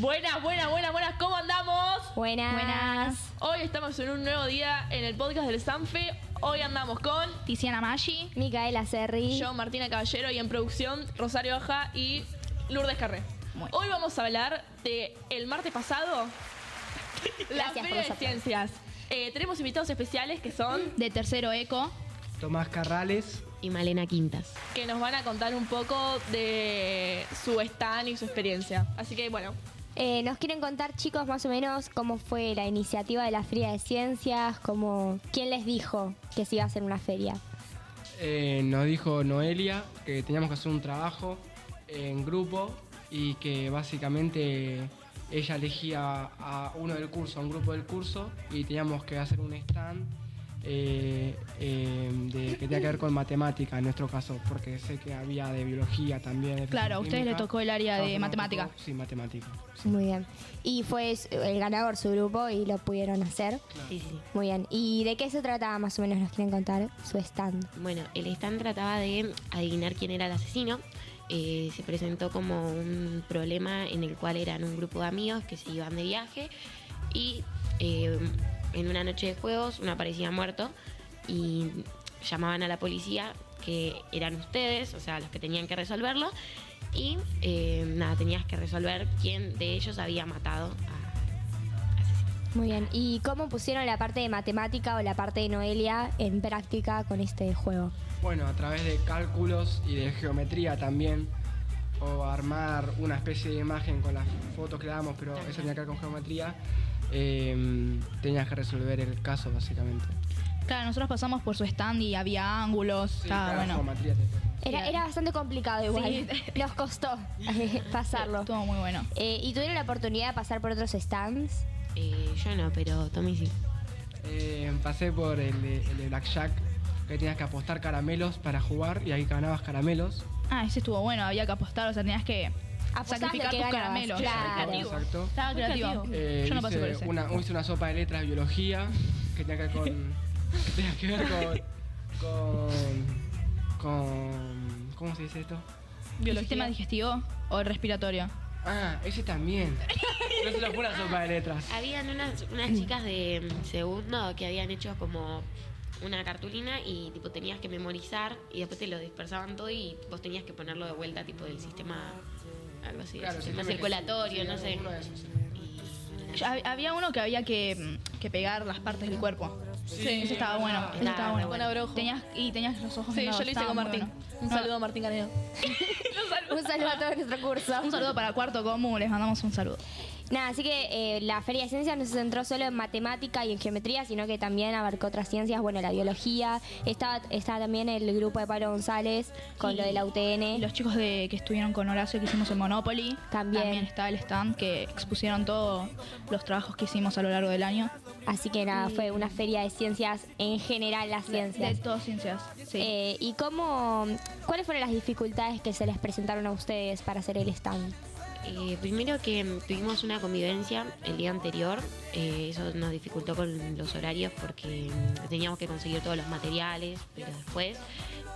Buenas, buenas, buenas, buenas, ¿cómo andamos? Buenas. Buenas. Hoy estamos en un nuevo día en el podcast del Sanfe. Hoy andamos con Tiziana Maggi. Micaela Serri. yo, Martina Caballero, y en producción Rosario Hoja y Lourdes Carré. Hoy vamos a hablar de el martes pasado, la Gracias por Feria los de aplausos. Ciencias. Eh, tenemos invitados especiales que son De tercero eco. Tomás Carrales. y Malena Quintas. que nos van a contar un poco de su stand y su experiencia. Así que bueno, Eh, nos quieren contar, chicos, más o menos cómo fue la iniciativa de la Feria de Ciencias, cómo, quién les dijo que se iba a hacer una feria. Eh, nos dijo Noelia que teníamos que hacer un trabajo en grupo y que básicamente ella elegía a uno del curso, a un grupo del curso y teníamos que hacer un stand eh, eh, de, que tenía que ver con matemática en nuestro caso, porque sé que había de biología también. de Claro, a ustedes les tocó el área de matemática. tocó- sí, matemática. Muy bien. Y fue el ganador su grupo y lo pudieron hacer. Sí, sí. Muy bien. ¿Y de qué se trataba más o menos? Nos quieren contar su stand. Bueno, el stand trataba de adivinar quién era el asesino. Eh, se presentó como un problema en el cual eran un grupo de amigos que se iban de viaje y eh, en una noche de juegos uno aparecía muerto y llamaban a la policía que eran ustedes, o sea, los que tenían que resolverlo y eh, nada, tenías que resolver quién de ellos había matado a asesino. Muy bien. ¿Y cómo pusieron la parte de matemática o la parte de Noelia en práctica con este juego? Bueno, a través de cálculos y de geometría también, o armar una especie de imagen con las fotos que le damos, pero eso tenía que ver con geometría, eh, tenías que resolver el caso básicamente. Claro, nosotros pasamos por su stand y había ángulos. Sí, estaba claro, bueno. Era, bastante complicado igual. Sí. Nos costó eh, pasarlo. Estuvo muy bueno. Eh, ¿Y tuvieron la oportunidad de pasar por otros stands? Eh, yo no, pero Tommy sí. Eh, pasé por el de, el de Blackjack, que tenías que apostar caramelos para jugar y ahí ganabas caramelos. Ah, ese estuvo bueno, había que apostar, o sea, tenías que sacrificar tus ganabas, caramelos. claro. Exacto. Estaba creativo. Eh, Yo no pasé por hice ese. una, hice una sopa de letras de biología que tenía que ver con. que tenía que ver con. con. con ¿Cómo se dice esto? ¿El sistema digestivo o el respiratorio? Ah, ese también. No se lo fue una sopa de letras. Habían unas, unas chicas de segundo que habían hecho como una cartulina y tipo tenías que memorizar y después te lo dispersaban todo y vos tenías que ponerlo de vuelta tipo del sistema algo así, Claro, sistema circulatorio, sí, no sé. uno esos. Y Había uno que había que, que pegar las partes del cuerpo. Sí. Eso estaba bueno. Eso Estaba estaba bueno. con abrojo. Tenías, y tenías los ojos sí, yo lo hice con Martín. bueno. Un No, saludo a Martín Canedo. Un saludo a todo nuestro curso. Un saludo para Cuarto Común, les mandamos un saludo. Nada, así que eh, la Feria de Ciencias no se centró solo en matemática y en geometría, sino que también abarcó otras ciencias, bueno, la biología. Estaba, estaba también el grupo de Pablo González con Y- lo de la UTN. Los chicos de, que estuvieron con Horacio que hicimos el Monopoly. También. está el stand que expusieron todos los trabajos que hicimos a lo largo del año. Así que nada, fue una feria de ciencias en general, las De ciencias. todas ciencias. Sí. Eh, ¿Y cómo, cuáles fueron las dificultades que se les presentaron a ustedes para hacer el stand? Eh, primero que tuvimos una convivencia el día anterior, eh, eso nos dificultó con los horarios porque mm, teníamos que conseguir todos los materiales, pero después,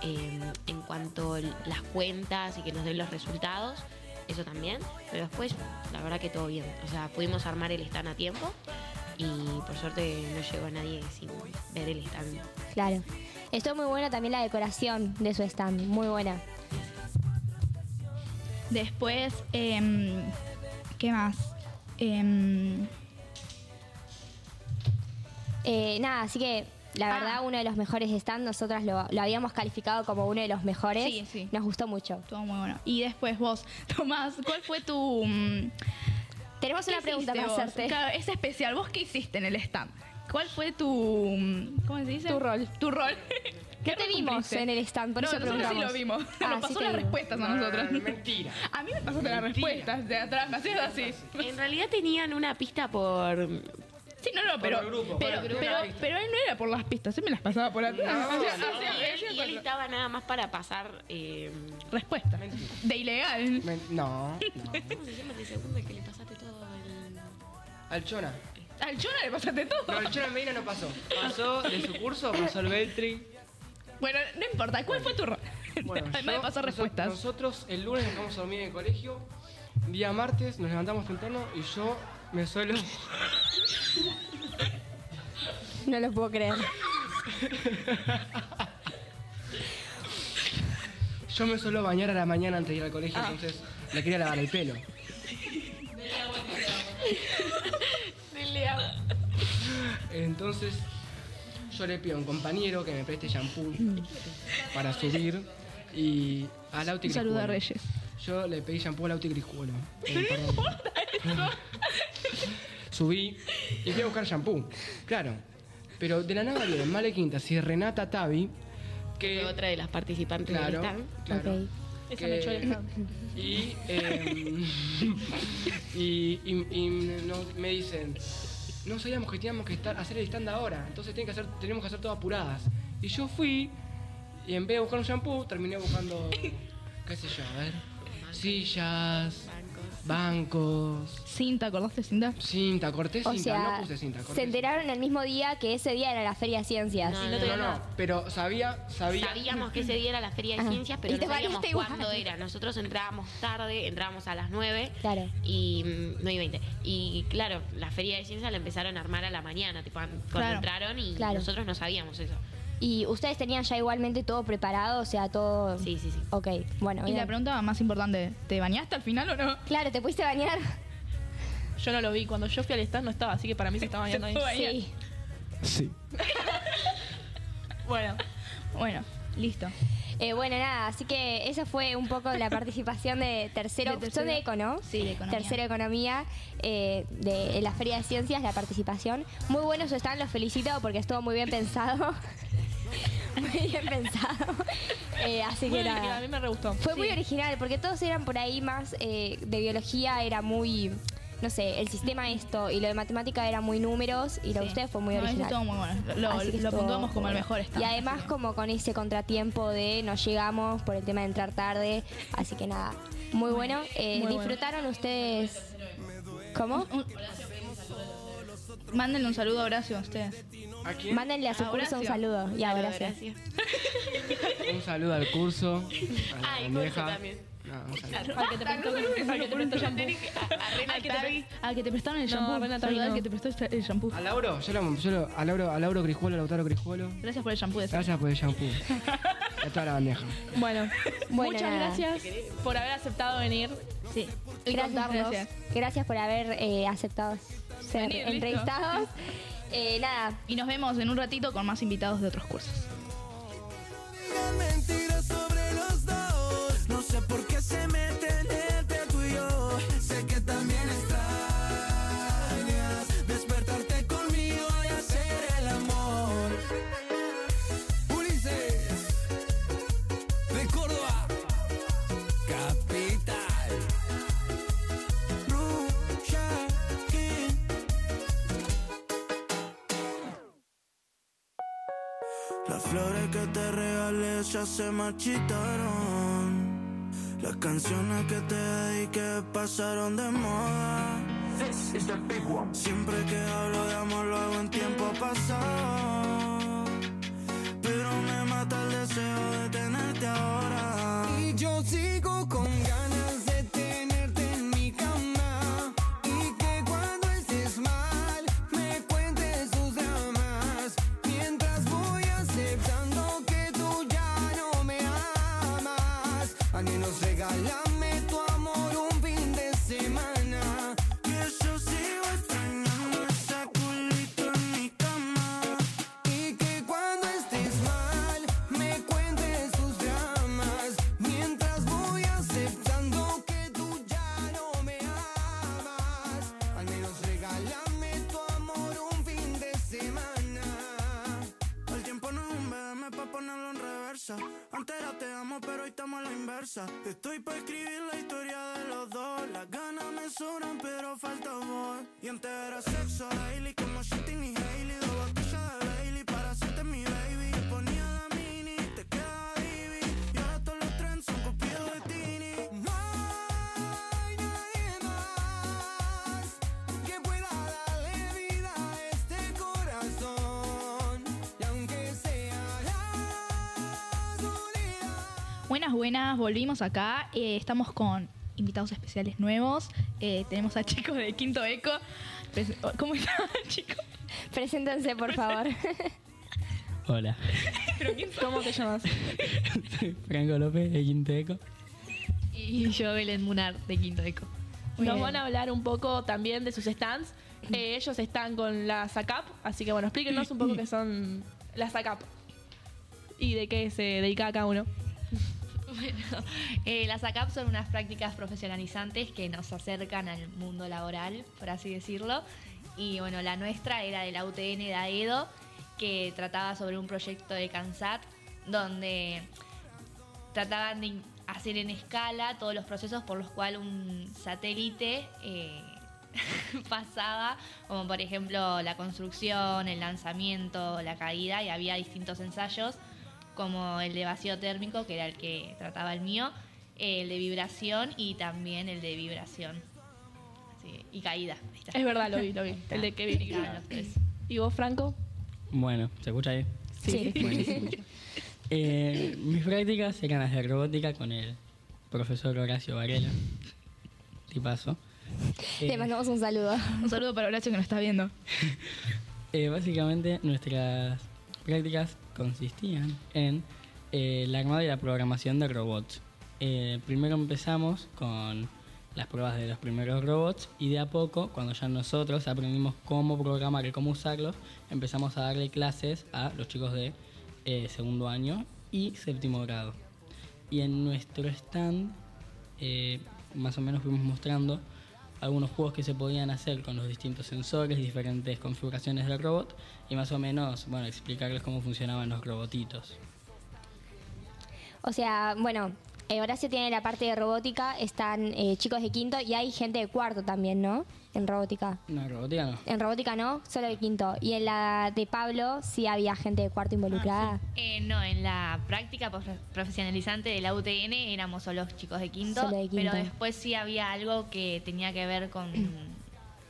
eh, en cuanto a las cuentas y que nos den los resultados, eso también, pero después, la verdad que todo bien, o sea, pudimos armar el stand a tiempo y por suerte no llegó nadie sin ver el stand. Claro. Estuvo muy buena también la decoración de su stand, muy buena. Después, em, ¿qué más? Em, Eh, nada, así que la Ah. verdad uno de los mejores stands, nosotras lo, lo habíamos calificado como uno de los mejores. Sí, sí. Nos gustó mucho. estuvo muy bueno. Y después vos, Tomás, ¿cuál fue tu... mm, Tenemos ¿qué una pregunta para vos? hacerte. Claro, es especial. ¿Vos qué hiciste en el stand? ¿Cuál fue tu... mm, ¿Cómo se dice? Tu rol. Tu rol. No ¿Qué te rol vimos cumpliste? en el stand, por no, eso nosotros sí lo vimos. Ah, Nos sí pasó te las vimos. respuestas a nosotros. Ah, mentira. A mí me pasaste las respuestas de atrás, me hacías así. En realidad tenían una pista por... Sí, no, no, pero, grupo, pero, por el grupo. pero, pero él no era por las pistas, él me las pasaba por atrás. No, no, y, él, y estaba nada más para pasar... eh, Respuesta. Mentira. De ilegal. Men- no, no. ¿Cómo se llama el segundo que le pasaste todo el... Al Chona. Al Chona le pasaste todo. No, el Chona Medina no pasó. Pasó de su curso, pasó el Beltri. Bueno, no importa, ¿cuál fue tu rol? Bueno, Además yo- de pasar respuestas. Nosotros el lunes dejamos a dormir en el colegio día martes nos levantamos temprano y yo me suelo. No lo puedo creer. Yo me suelo bañar a la mañana antes de ir al colegio, entonces le quería lavar el pelo. Entonces yo le pido a un compañero que me preste shampoo para subir y al Auti Un saludo a. Reyes. Yo le pedí shampoo al Auti Criscuolo. Eh. Subí y fui a buscar shampoo. Claro. Pero de la nada viene Male Quintas y Renata Tavi, que otra de las participantes Claro, stand. claro. Ok. Esa Y, em, y, y- me dicen, no sabíamos que teníamos que estar, hacer el stand ahora, entonces tienen que hacer, tenemos que hacer todo apuradas. Y yo fui, y en vez de buscar un shampoo, terminé buscando, qué sé yo, a ver, sillas, bancos, Cinta, ¿acordaste cinta? cinta, corté O cinta, sea, no puse cinta, corté se enteraron el mismo día que ese día era la Feria de Ciencias. No. No, no, no, pero sabía, sabía. Sabíamos que ese día era la Feria de Ajá. Ciencias, pero no sabíamos cuándo era. Nosotros entrábamos tarde, entrábamos a las 9 Claro. y mm, 9 y 20. Y claro, la Feria de Ciencias la empezaron a armar a la mañana, tipo, cuando Claro. entraron y Claro. nosotros no sabíamos eso. Y ustedes tenían ya igualmente todo preparado, o sea, todo... Sí, sí, sí. Ok, bueno. Y la pregunta más importante, ¿te bañaste al final o no? Claro, ¿te pudiste bañar? Yo no lo vi. Cuando yo fui al stand no estaba, así que para mí se estaba bañando ahí. Sí. Sí. Bueno, Bueno, listo. Eh, bueno, nada, así que esa fue un poco la participación de tercero. De tercero. Son de Eco, ¿no? Sí, de economía. Tercero Economía, eh, de en la Feria de Ciencias, la participación. Muy buenos están, los felicito porque estuvo muy bien pensado. muy bien pensado. Eh, así muy que original, nada. a mí me re gustó. Fue muy original porque todos eran por ahí más eh, de biología, era muy, no sé, el sistema esto y lo de matemática era muy números y lo de Sí. ustedes fue muy No, original. estuvo muy bueno. Lo, Así que lo puntuamos como el bueno. mejor stand. Y además como con ese contratiempo de no llegamos por el tema de entrar tarde, así que nada, muy bueno. Eh, Muy bueno. ¿Disfrutaron ustedes? ¿Cómo? Un- Mándenle un saludo a Horacio a ustedes. ¿A quién? Mándenle a su A curso un saludo. Ya, Claro, gracias. Un saludo al curso, a la Ah, y bandeja. curso también. No, un saludo. Al que te prestó, al que te prestó shampoo. Al que, te, al que te prestaron el shampoo. Al que te prestó el shampoo. A Lauro, yo lo, yo lo- a Lauro, a Lauro Crijuelo, a Lautaro Crijuelo. Gracias por el shampoo de Gracias por el shampoo. A toda la bandeja. Bueno, Bueno, muchas nada. gracias por haber aceptado venir. Sí. Y Gracias, contarnos. gracias. Gracias por haber eh, aceptado ser Venir, listo. entrevistados. Eh, nada, Y nos vemos en un ratito con más invitados de otros cursos. Regalé ya se marchitaron. Las canciones que te dediqué pasaron de moda. Siempre que hablo de amor lo hago en tiempo pasado. Pero me mata el deseo de tenerte ahora. Y yo sigo con ganas Antes era te amo, pero hoy estamos a la inversa. Estoy pa' escribir la historia de los dos. Las ganas me sobran, pero falta voz. Y antes era sexo daily, como Shitting y Hailey. Volvimos acá. Eh, estamos con invitados especiales nuevos. Eh, tenemos a chicos de Quinto Eco. ¿Cómo están, chicos? Preséntense, por favor. Hola, ¿Cómo te llamas? Franco López de Quinteco. Y yo, Belén Munar, de Quinto Eco. Muy Nos bien. van a hablar un poco también de sus stands. Eh, ellos están con la SACAP, así que bueno, explíquenos un poco qué son las SACAP y de qué se dedica cada uno. Bueno, eh, las ACAP son unas prácticas profesionalizantes que nos acercan al mundo laboral, por así decirlo. Y bueno, la nuestra era de la UTN de AEDO, que trataba sobre un proyecto de CANSAT, donde trataban de hacer en escala todos los procesos por los cuales un satélite eh, pasaba, como por ejemplo la construcción, el lanzamiento, la caída, y había distintos ensayos, como el de vacío térmico, que era el que trataba el mío, el de vibración y también el de vibración. Sí, y caída. ahí está. Es verdad, lo vi, lo vi. El de Kevin. Claro, tres. ¿Y vos, Franco? Bueno, ¿se escucha ahí? Sí. Buenísimo. Eh, mis prácticas eran las de robótica con el profesor Horacio Varela. Tipazo. Le Eh, mandamos un saludo. Un saludo para Horacio que nos está viendo. eh, básicamente nuestras prácticas consistían en eh, el armado y la programación de robots. Eh, primero empezamos con las pruebas de los primeros robots y de a poco, cuando ya nosotros aprendimos cómo programar y cómo usarlos, empezamos a darle clases a los chicos de eh, segundo año y séptimo grado. Y en nuestro stand, eh, más o menos fuimos mostrando algunos juegos que se podían hacer con los distintos sensores, diferentes configuraciones del robot y más o menos, bueno, explicarles cómo funcionaban los robotitos. O sea, bueno, eh, Horacio tiene la parte de robótica, están eh, chicos de quinto y hay gente de cuarto también, ¿no? En robótica. No, robótica no. En robótica no, solo de quinto. Y en la de Pablo sí había gente de cuarto involucrada. Eh, no, en la práctica profe- profesionalizante de la UTN éramos solo chicos de quinto, Solo de quinto. pero después sí había algo que tenía que ver con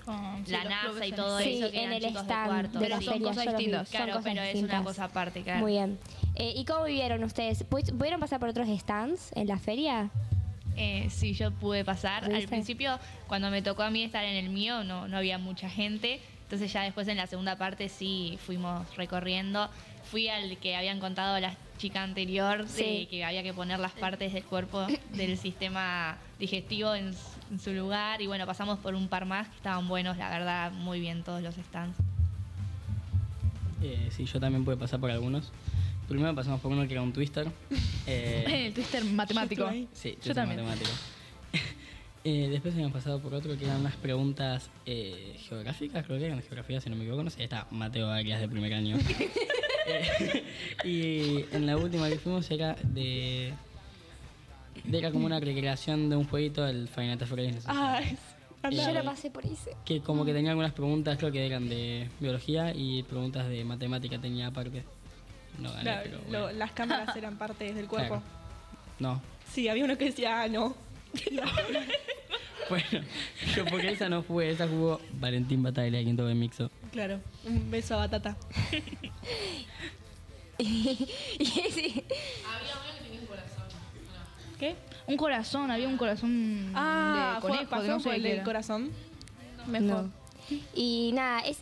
Con- sí, la NASA y todo Sí, eso, que en eran el de stand cuarto. de la Pero son feria. cosas distintas. Son Claro, cosas pero es distintas. una cosa aparte, claro. Muy bien. Eh, ¿Y cómo vivieron ustedes? ¿Pu- ¿Pudieron pasar por otros stands en la feria? Eh, sí, yo pude pasar. Al ¿Pudiste? principio, cuando me tocó a mí estar en el mío, no, no había mucha gente. Entonces ya después en la segunda parte sí fuimos recorriendo. Fui al que habían contado la chica anterior, de Sí. que había que poner las partes del cuerpo del sistema digestivo en, en su lugar. Y bueno, pasamos por un par más que estaban buenos, la verdad, muy bien todos los stands. Eh, sí, yo también pude pasar por algunos. Primero pasamos por uno que era un twister. Eh, El twister matemático. sí, Yo twister también. matemático. Eh, después habíamos pasado por otro que eran unas preguntas eh, geográficas, creo que eran de geografía, si no me equivoco. No sé, está Mateo Arias de primer año. Eh, y en la última que fuimos era de. Era como una recreación de un jueguito del Final Fantasy. no sé si- Ah, es- anda. Yo la pasé por ese. Que como que tenía algunas preguntas, creo que eran de biología y preguntas de matemática tenía aparte. No gané, Claro, pero lo- las cámaras eran partes del cuerpo. Claro. No. Sí, había uno que decía, ah, no. Bueno, yo porque esa no fue, esa jugó Valentín Bataglia, quinto de Mixo. Claro, un beso a Batata. y sí. ¿Qué? Un corazón, había un corazón Ah, de fue- conejo, pasó que no sé por el qué del era. corazón. Mejor. No. Y nada, es,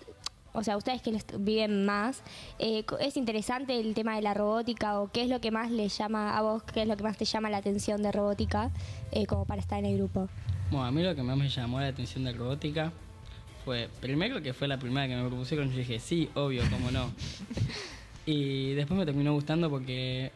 o sea, ustedes que les viven más, eh, es interesante el tema de la robótica o qué es lo que más les llama a vos, qué es lo que más te llama la atención de robótica eh, como para estar en el grupo. Bueno, a mí lo que más me llamó la atención de robótica fue, primero que fue la primera que me propusieron, yo dije, sí, obvio, cómo no. y después me terminó gustando porque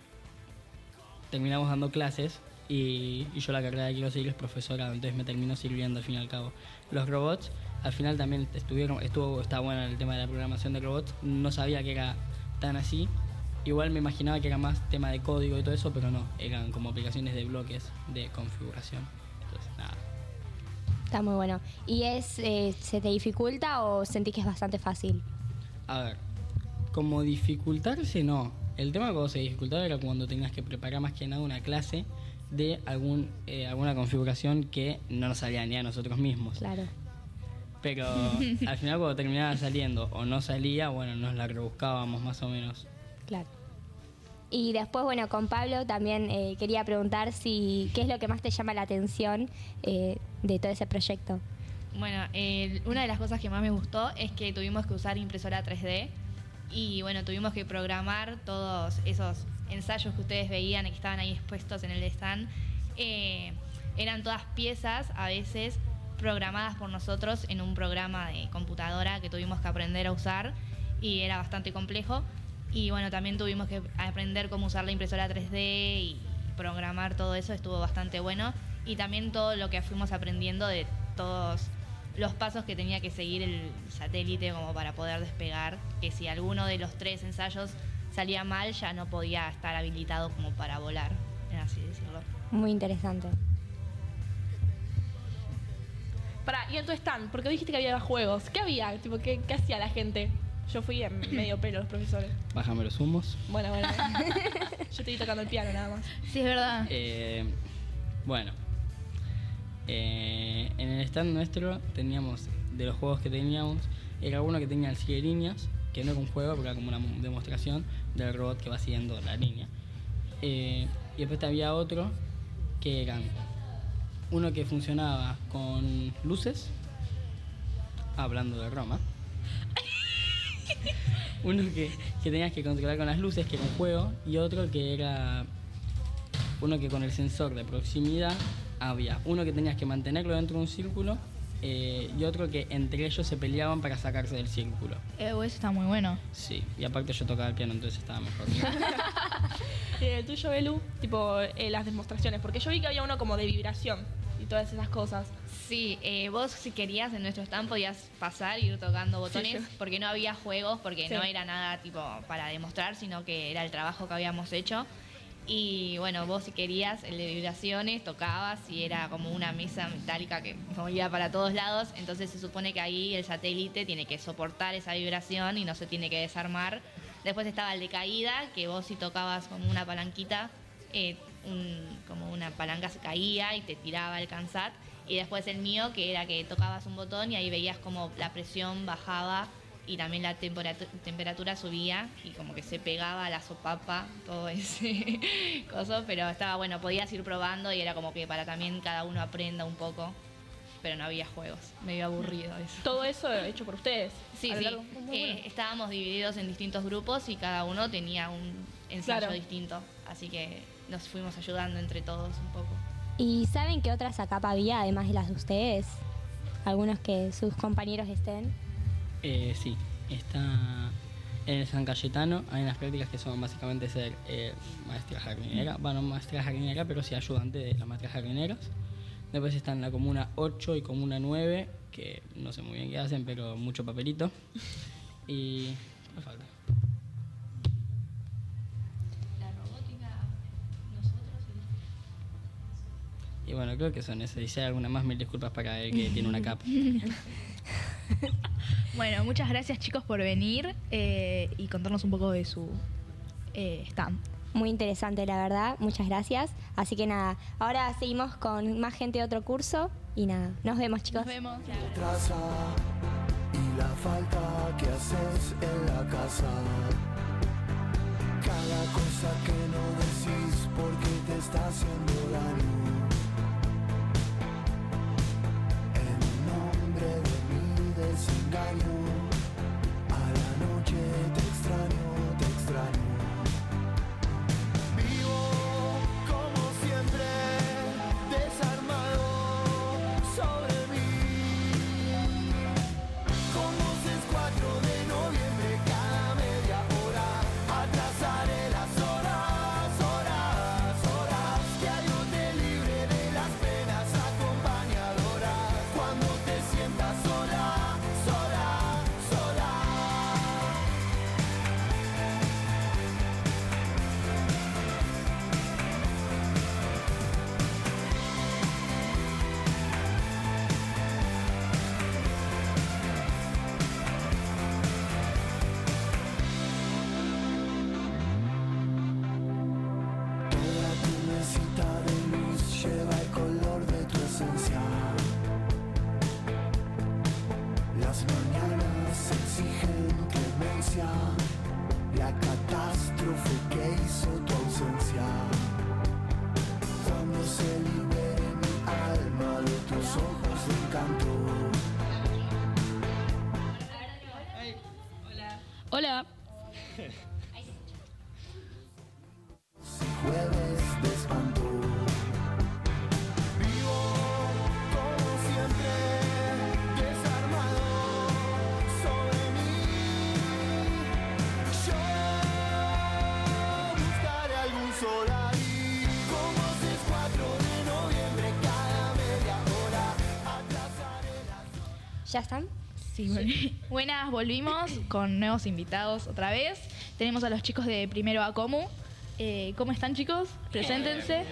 terminamos dando clases y, y yo la carrera que quiero seguir es profesora, entonces me terminó sirviendo al fin y al cabo. Los robots, al final también estuvieron, estuvo, está bueno el tema de la programación de robots, no sabía que era tan así. Igual me imaginaba que era más tema de código y todo eso, pero no, eran como aplicaciones de bloques de configuración. Entonces, nada. Está muy bueno. ¿Y es eh, se te dificulta o sentís que es bastante fácil? A ver, como dificultarse no. El tema cuando se dificultaba era cuando tenías que preparar más que nada una clase de algún, eh, alguna configuración que no nos salía ni a nosotros mismos. Claro. Pero al final cuando terminaba saliendo o no salía, bueno, nos la rebuscábamos más o menos. Claro. Y después, bueno, con Pablo también eh, quería preguntar si qué es lo que más te llama la atención eh, de todo ese proyecto. Bueno, eh, una de las cosas que más me gustó es que tuvimos que usar impresora 3D y bueno, tuvimos que programar todos esos ensayos que ustedes veían que estaban ahí expuestos en el stand. Eh, eran todas piezas, a veces programadas por nosotros en un programa de computadora que tuvimos que aprender a usar y era bastante complejo. Y bueno, también tuvimos que aprender cómo usar la impresora 3D y programar todo eso, estuvo bastante bueno. Y también todo lo que fuimos aprendiendo de todos los pasos que tenía que seguir el satélite como para poder despegar, que si alguno de los tres ensayos salía mal ya no podía estar habilitado como para volar, así decirlo. Muy interesante. Para, y en tu stand, porque dijiste que había juegos. ¿Qué había? Tipo, ¿qué, qué hacía la gente? Yo fui en medio pelo los profesores. Bájame los humos. Bueno, bueno. Yo estoy tocando el piano nada más. Sí, es verdad. Eh, bueno, eh, en el stand nuestro teníamos, de los juegos que teníamos, era uno que tenía el sigue líneas, que no era un juego, porque era como una demostración del robot que va siguiendo la línea. Eh, y después había otro que eran uno que funcionaba con luces, hablando de Roma. Uno que, que tenías que controlar con las luces, que era un juego, y otro que era uno que con el sensor de proximidad había uno que tenías que mantenerlo dentro de un círculo eh, y otro que entre ellos se peleaban para sacarse del círculo. Eh, eso está muy bueno. Sí, y aparte yo tocaba el piano, entonces estaba mejor. Eh, el tuyo, Belu, tipo eh, las demostraciones, porque yo vi que había uno como de vibración y todas esas cosas. Sí, eh, vos si querías en nuestro stand podías pasar y ir tocando botones Sí. porque no había juegos, porque Sí. no era nada tipo para demostrar, sino que era el trabajo que habíamos hecho. Y bueno, vos si querías el de vibraciones, tocabas y era como una mesa metálica que movía para todos lados. Entonces se supone que ahí el satélite tiene que soportar esa vibración y no se tiene que desarmar. Después estaba el de caída, que vos si tocabas como una palanquita, eh, como una palanca se caía y te tiraba el cansat. Y después el mío, que era que tocabas un botón y ahí veías como la presión bajaba y también la temperatu- temperatura subía y como que se pegaba a la sopapa, todo ese coso. Pero estaba bueno, podías ir probando y era como que para también cada uno aprenda un poco. Pero no había juegos, medio aburrido eso. Todo eso hecho por ustedes. Sí, sí. largo- Eh, estábamos divididos en distintos grupos y cada uno tenía un ensayo Claro. distinto. Así que nos fuimos ayudando entre todos un poco. ¿Y saben qué otras ACAP había además de las de ustedes? Algunos que sus compañeros estén. Eh, sí, está en el San Cayetano, hay unas prácticas que son básicamente ser eh, maestra jardinera, bueno, no maestra jardinera, pero sí ayudante de las maestras jardineras. Después está en la comuna 8 y comuna 9, que no sé muy bien qué hacen, pero mucho papelito. Y... ¿Qué falta? La robótica, nosotros Y bueno, creo que son esas. Y si hay alguna más, mil disculpas para el que tiene una capa. Bueno, muchas gracias chicos por venir eh, y contarnos un poco de su eh, stand. Muy interesante, la verdad. Muchas gracias. Así que nada, ahora seguimos con más gente de otro curso. Y nada, nos vemos chicos. Nos vemos. traza y la falta que haces en la casa. ¿Ya están? Sí. Buenas, volvimos con nuevos invitados otra vez. Tenemos a los chicos de primero a Comu. Eh, ¿Cómo están, chicos? Preséntense.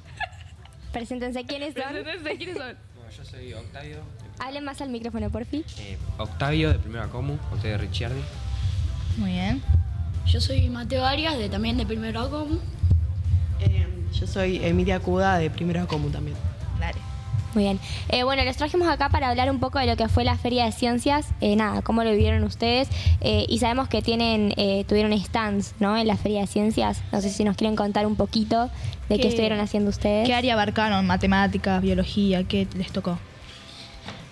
Preséntense quiénes son. Preséntense, ¿quiénes son? Bueno, yo soy Octavio, Hablen más al micrófono, por fin. eh, Octavio de Primera Comu, Octavio Ricciardi. Muy bien. Yo soy Mateo Arias, de, también de Primero Acom. Eh, yo soy Emilia Cuda de Primera Comu también. Muy bien. Eh, bueno, los trajimos acá para hablar un poco de lo que fue la Feria de Ciencias. Eh, nada, cómo lo vivieron ustedes. Eh, y sabemos que tienen, eh, tuvieron stands, ¿no? En la Feria de Ciencias. No sé si nos quieren contar un poquito de qué, ¿Qué- estuvieron haciendo ustedes. ¿Qué área abarcaron? ¿Matemáticas, biología? ¿Qué les tocó?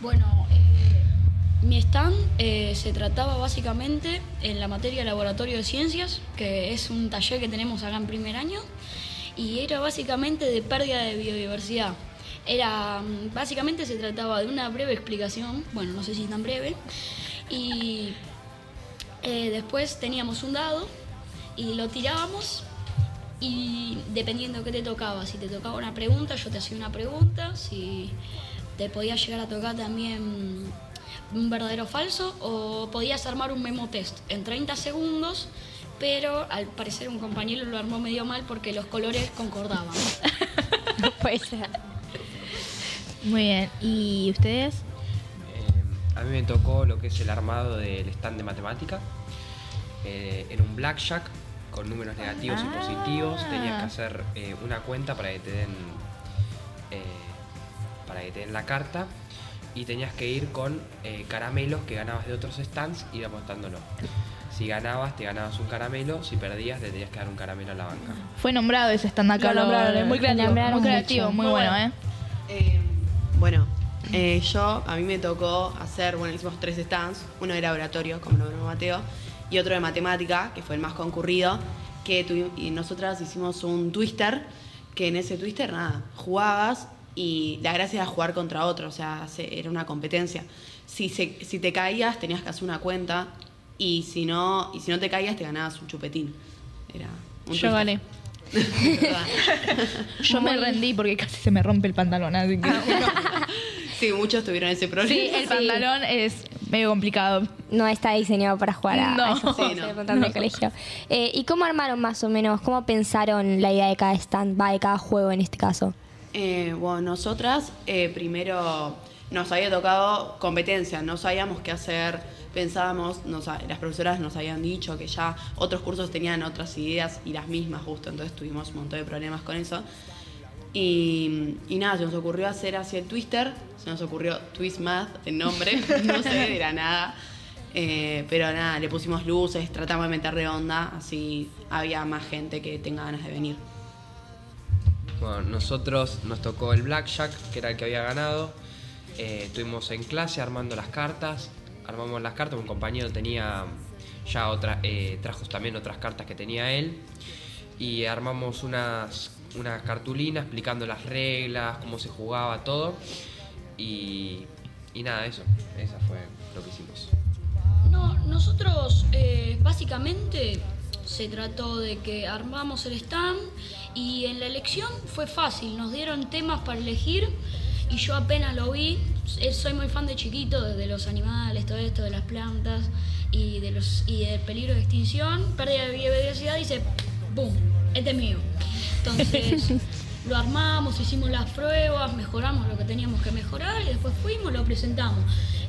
Bueno, eh, mi stand eh, se trataba básicamente en la materia Laboratorio de Ciencias, que es un taller que tenemos acá en primer año, y era básicamente de pérdida de biodiversidad. Era, mm, básicamente se trataba de una breve explicación, bueno, no sé si tan breve, y eh, después teníamos un dado y lo tirábamos y dependiendo qué te tocaba, si te tocaba una pregunta, yo te hacía una pregunta, si te podía llegar a tocar también un verdadero o falso, o podías armar un memo test en 30 segundos, pero al parecer un compañero lo armó medio mal porque los colores concordaban. Muy bien. ¿Y ustedes? Eh, a mí me tocó lo que es el armado del stand de matemática. Eh, en un blackjack con números negativos y positivos. Tenías que hacer eh, una cuenta para que te den eh, para que te den la carta y tenías que ir con eh, caramelos que ganabas de otros stands ir apostándolo. Si ganabas, te ganabas un caramelo, si perdías, te tenías que dar un caramelo a la banca. Fue nombrado ese stand acá. Lo nombraron, es muy creativo. Muy creativo, muy Muy bueno, bueno. ¿eh? Eh, bueno, eh, yo, a mí me tocó hacer, bueno, hicimos tres stands, uno de laboratorio, como lo nombró Mateo, y otro de matemática, que fue el más concurrido, que y nosotras hicimos un twister, que en ese twister, nada, jugabas y la gracia era jugar contra otro, o sea, se- era una competencia. Si, se- si te caías, tenías que hacer una cuenta, y si no, y si no te caías, te ganabas un chupetín. Era un Yo twister. gané. Yo me rendí porque casi se me rompe el pantalón, así que... Sí, muchos tuvieron ese problema. Sí, el pantalón es medio complicado. No está diseñado para jugar a, No. a esos juegos Sí, no. de colegio. Eh, ¿Y cómo armaron más o menos? ¿Cómo pensaron la idea de cada stand, va, de cada juego en este caso? Eh, bueno, nosotras eh, primero nos había tocado competencia, no sabíamos qué hacer, pensábamos, las profesoras nos habían dicho que ya otros cursos tenían otras ideas y las mismas justo, entonces tuvimos un montón de problemas con eso. Y, nada, se nos ocurrió hacer así el twister, se nos ocurrió Twist Math, el nombre, no sé de la nada. Eh, pero nada, le pusimos luces, tratamos de meterle onda, así había más gente que tenga ganas de venir. Bueno, nosotros nos tocó el blackjack, que era el que había ganado. Eh, estuvimos en clase armando las cartas. Armamos las cartas, un compañero tenía ya otra, eh, trajo también otras cartas que tenía él. Y armamos unas, una cartulina explicando las reglas, cómo se jugaba, todo. Y, y nada, eso. Esa fue lo que hicimos. No, nosotros eh, básicamente se trató de que armamos el stand y en la elección fue fácil, nos dieron temas para elegir y yo apenas lo vi, eh, soy muy fan de chiquito, de los animales, todo esto, de las plantas y, de los, y del peligro de extinción, pérdida de biodiversidad, dice, ¡boom! Este es mío. Entonces lo armamos, hicimos las pruebas, mejoramos lo que teníamos que mejorar y después fuimos, lo presentamos.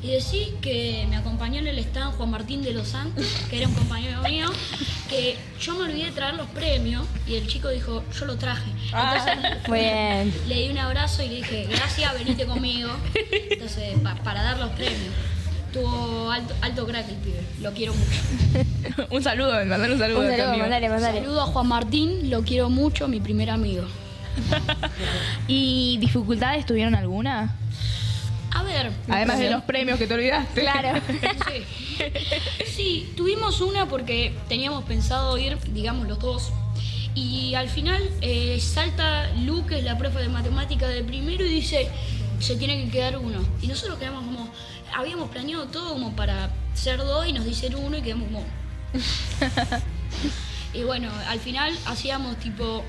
Y decir que me acompañó en el stand Juan Martín de los Santos, que era un compañero mío, que yo me olvidé de traer los premios y el chico dijo, yo lo traje. Entonces Muy bien. le di un abrazo y le dije, gracias, venite conmigo. Entonces, pa- para dar los premios. Tuvo alto, alto crack el pibe, lo quiero mucho. un saludo, mandar un saludo. Un saludo, mandale, mandale. Saludo a Juan Martín, lo quiero mucho, mi primer amigo. ¿Y dificultades tuvieron alguna? A ver. Además de los premios que te olvidaste. Claro. Sí. Sí, tuvimos una porque teníamos pensado ir, digamos, los dos. Y al final eh, salta Lu, que es la profe de matemática del primero, y dice, se tiene que quedar uno. Y nosotros quedamos como, habíamos planeado todo como para ser dos y nos dicen uno y quedamos como... y bueno, al final hacíamos tipo,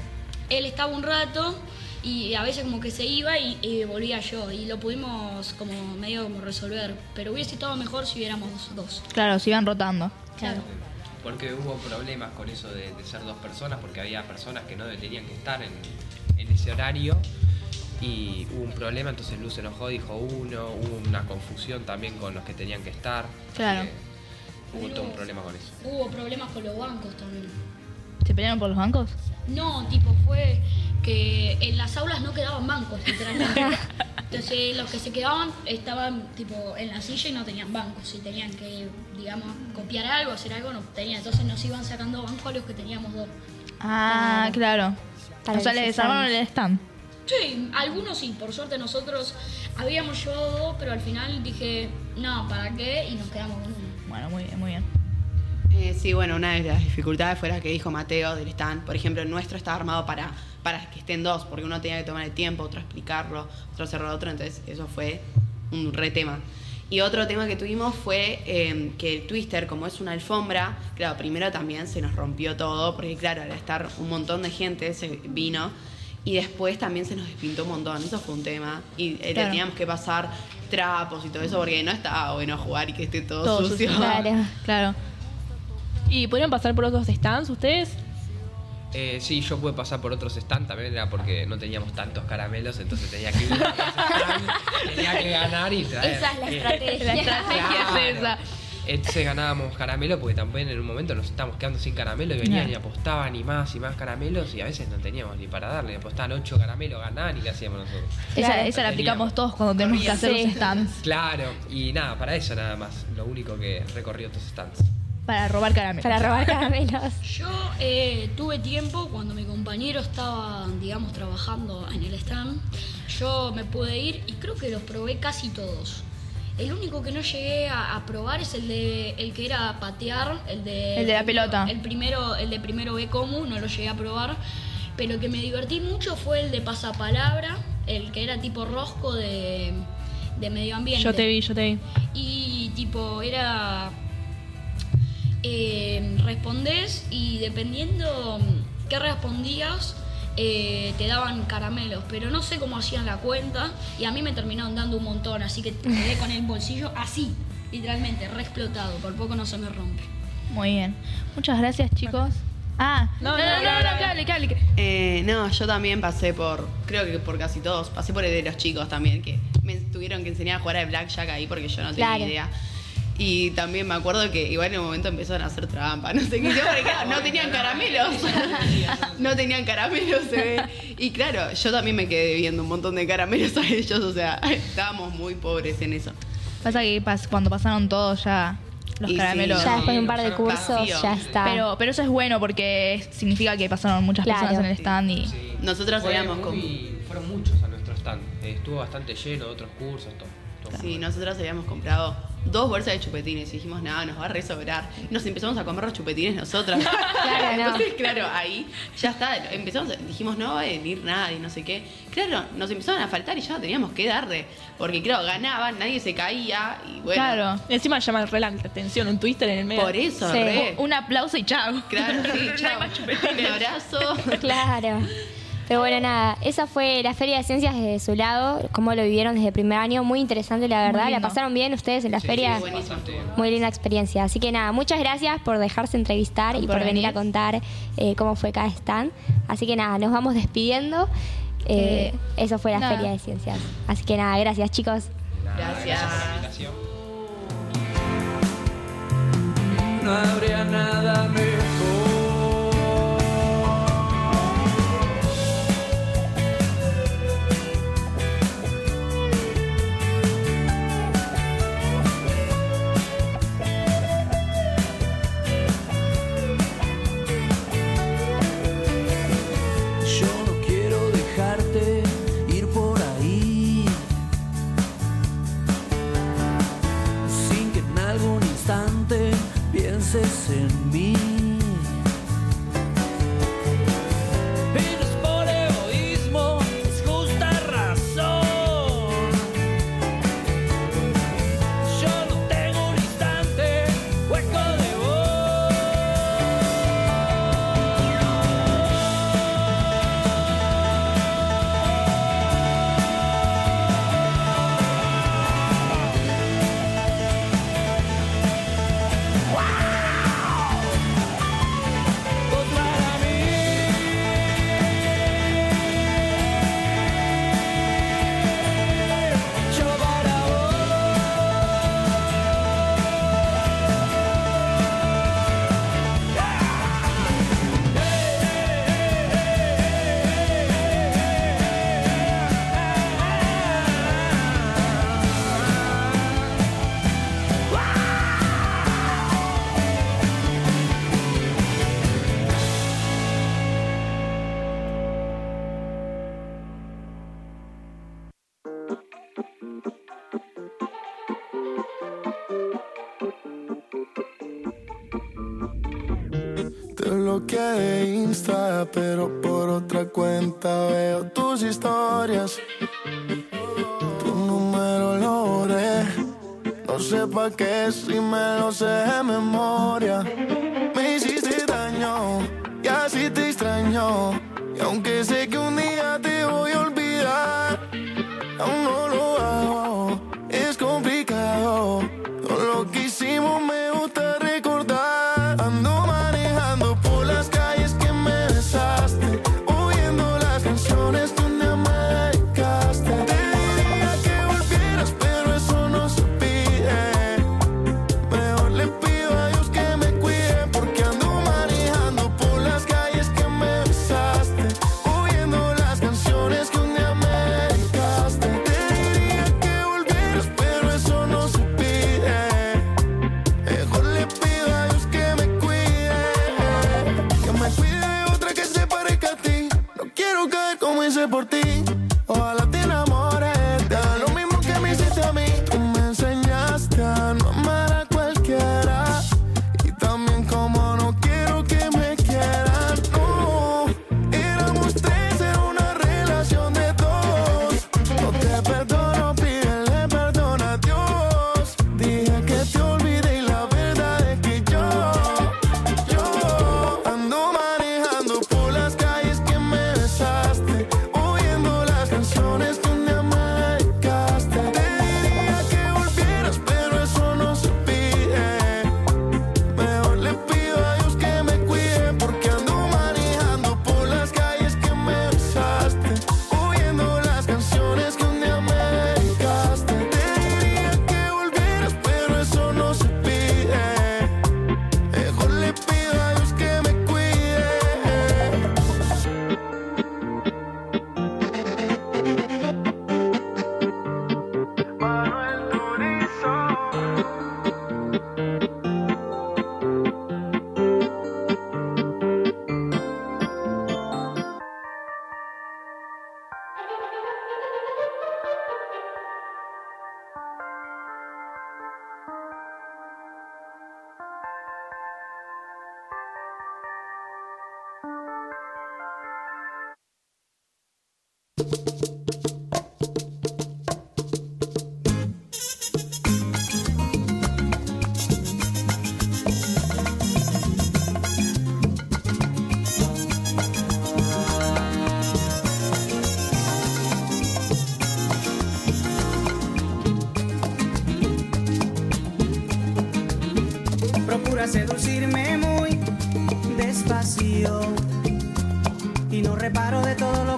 él estaba un rato y a veces como que se iba y, y volvía yo y lo pudimos como medio como resolver, pero hubiese estado mejor si hubiéramos dos. Claro, se iban rotando. Claro. Porque hubo problemas con eso de, de ser dos personas, porque había personas que no tenían que estar en, en ese horario y hubo un problema, entonces Luz se enojó, dijo uno, hubo una confusión también con los que tenían que estar. Claro. que Hubo todo un problema con eso. Hubo problemas con los bancos también. ¿Se pelearon por los bancos? No, tipo fue que en las aulas no quedaban bancos, literalmente. Entonces los que se quedaban estaban tipo en la silla y no tenían bancos. Y tenían que, digamos, copiar algo, hacer algo, no tenían. Entonces nos iban sacando bancos a los que teníamos dos. Ah, claro. Para o sea, los le desarmaron el stand. Sí, algunos sí, por suerte nosotros habíamos llevado dos, pero al final dije, no, ¿para qué? Y nos quedamos con uno. Bueno, muy bien, muy bien. Eh, sí, bueno, una de las dificultades fue la que dijo Mateo del stand. Por ejemplo, el nuestro estaba armado para, para que estén dos, porque uno tenía que tomar el tiempo, otro explicarlo, otro hacerlo otro, entonces eso fue un re tema. Y otro tema que tuvimos fue eh, que el twister, como es una alfombra, claro, primero también se nos rompió todo, porque claro, al estar un montón de gente se vino, y después también se nos despintó un montón, eso fue un tema, y eh, Claro. teníamos que pasar trapos y todo eso, porque no estaba bueno jugar y que esté todo, Todo sucio. sucio. Claro. Claro. ¿Y pudieron pasar por otros stands ustedes? Eh, sí, yo pude pasar por otros stands también, era porque no teníamos tantos caramelos, entonces tenía que ir a stand, tenía que ganar y traer. Esa es la estrategia. La estrategia Claro. es esa. Entonces ganábamos caramelo porque también en un momento nos estábamos quedando sin caramelo y venían y apostaban y más y más caramelos y a veces no teníamos ni para darle. Apostaban ocho caramelos, ganaban y qué hacíamos nosotros. Esa, Claro. esa la aplicamos todos cuando tenemos que hacer los stands. Claro, y nada, para eso nada más, lo único que recorrí otros stands. Para robar caramelos. Para robar caramelos. Yo eh, tuve tiempo cuando mi compañero estaba, digamos, trabajando en el stand. Yo me pude ir y creo que los probé casi todos. El único que no llegué a, a probar es el de el que era patear, el de El de la pelota. El primero, el de primero B Comu, no lo llegué a probar. Pero el que me divertí mucho fue el de pasapalabra, el que era tipo rosco de, de medio ambiente. Yo te vi, yo te vi. Y tipo, era. Eh, respondés y dependiendo qué respondías, eh, te daban caramelos. Pero no sé cómo hacían la cuenta y a mí me terminaron dando un montón, así que me quedé con el bolsillo así, literalmente, re explotado. Por poco no se me rompe. Muy bien. Muchas gracias, chicos. Ah, no, no, no, no, hable, que- Eh, no, yo también pasé por, creo que por casi todos, pasé por el de los chicos también, que me tuvieron que enseñar a jugar al blackjack ahí porque yo no tenía Claro. idea. Y también me acuerdo que igual en un momento empezaron a hacer trampa, no sé qué, porque claro, no tenían caramelos. no tenían caramelos, se ve. Y claro, yo también me quedé viendo un montón de caramelos a ellos, o sea, estábamos muy pobres en eso. Pasa que cuando pasaron todos ya los Y sí, caramelos. Ya después de un par de cursos vacío. ya está. Pero, pero eso es bueno porque significa que pasaron muchas Claro. personas en el stand y. Nosotros Fue habíamos com- muy- fueron muchos a nuestro stand, estuvo bastante lleno de otros cursos, todo. todo. Sí, nosotros habíamos comprado dos bolsas de chupetines y dijimos, nada, nos va a resobrar. Nos empezamos a comer los chupetines nosotras. Claro, no. Entonces, claro, ahí ya está. Empezamos, dijimos, no va a venir nadie, no sé qué. Claro, nos empezaron a faltar y ya teníamos que darle. Porque, claro, ganaban, nadie se caía y bueno. Claro. Encima llama re la atención, un twister en el medio. Por eso, Sí. re. Un aplauso y chao. Claro, sí, chao. Un abrazo. Claro. Pero bueno, nada, esa fue la Feria de Ciencias desde su lado, cómo lo vivieron desde el primer año, muy interesante la verdad, la pasaron bien ustedes en la feria, buenísimo. muy linda experiencia. Así que nada, muchas gracias por dejarse entrevistar y Por venir venir. a contar eh, cómo fue cada stand. Así que nada, nos vamos despidiendo. Eh, Eh, eso fue la nada. Feria de Ciencias. Así que nada, gracias chicos. Gracias. por la invitación. no habría nada mejor. Sin bloque de Insta, pero por otra cuenta veo tus historias. Tu número lo borré, no sé pa' qué si me lo sé de memoria. Me hiciste daño y así te extraño, y aunque sé que un día te voy a olvidar, aún no seducirme muy despacio. Y no reparo de todo lo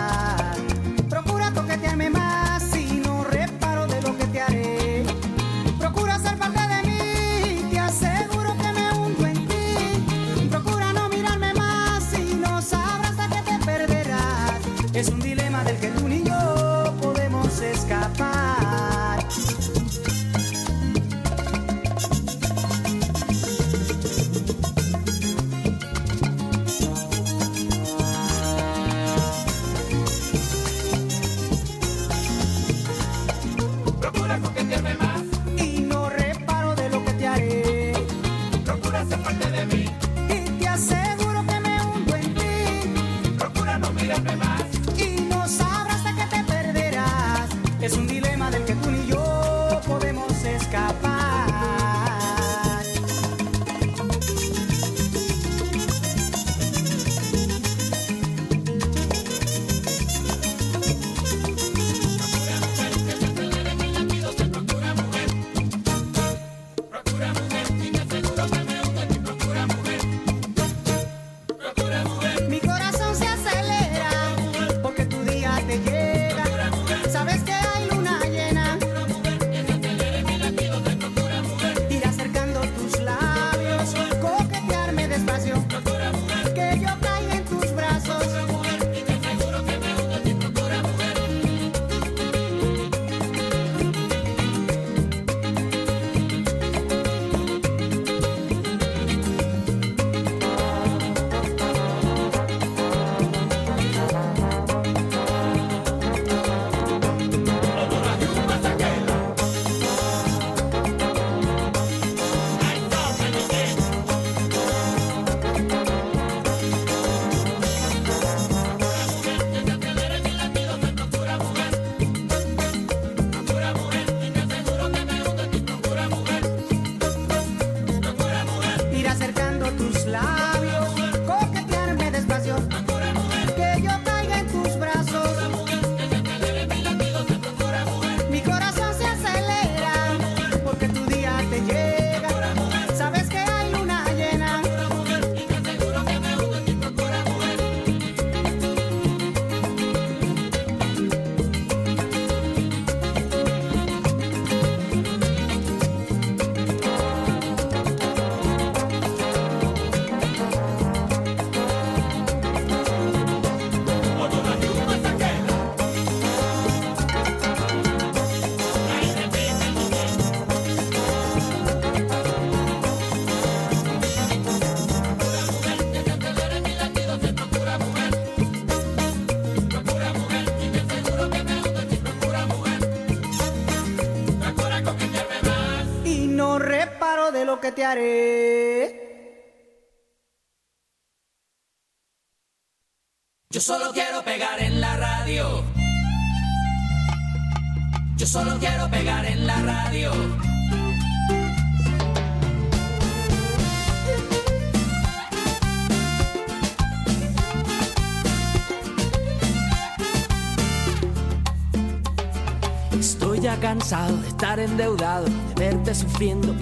Yo solo quiero pegar en la radio. Yo solo quiero pegar en la radio. Estoy ya cansado de estar endeudado, de verte sufriendo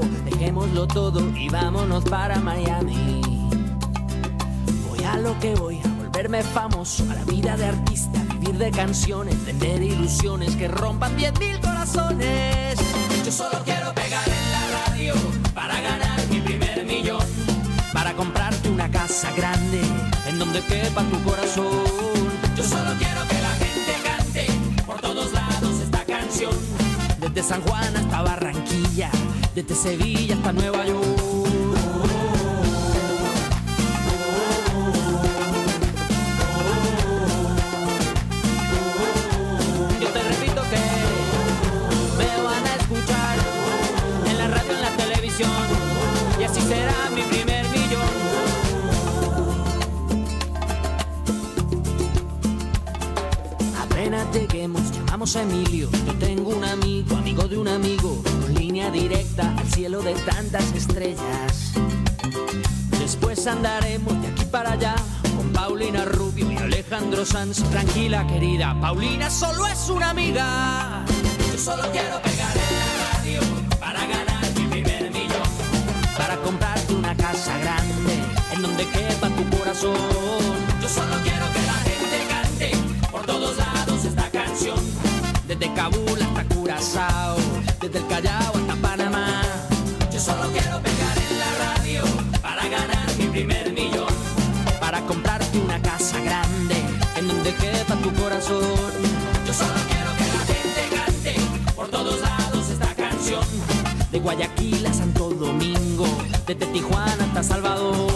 Dejémoslo todo y vámonos para Miami. Voy a lo que voy, a volverme famoso, a la vida de artista, vivir de canciones, vender ilusiones que rompan 10.000 corazones. Yo solo quiero pegar en la radio para ganar mi primer millón. Para comprarte una casa grande en donde quepa tu corazón. Yo solo quiero Sevilla hasta Nueva York. Alejandro. Tranquila, querida, Paulina solo es una amiga. Yo solo quiero pegar en la radio para ganar mi primer millón. Para comprarte una casa grande en donde quepa tu corazón. Yo solo quiero que la gente cante por todos lados esta canción. Desde Kabul hasta Curazao, desde el Callao hasta Panamá. Yo solo quiero pegar en la radio para ganar mi primer millón. Para comprarte una casa grande en donde quepa tu corazón. Yo solo quiero que la gente cante por todos lados esta canción. De Guayaquil a Santo Domingo, desde Tijuana hasta Salvador.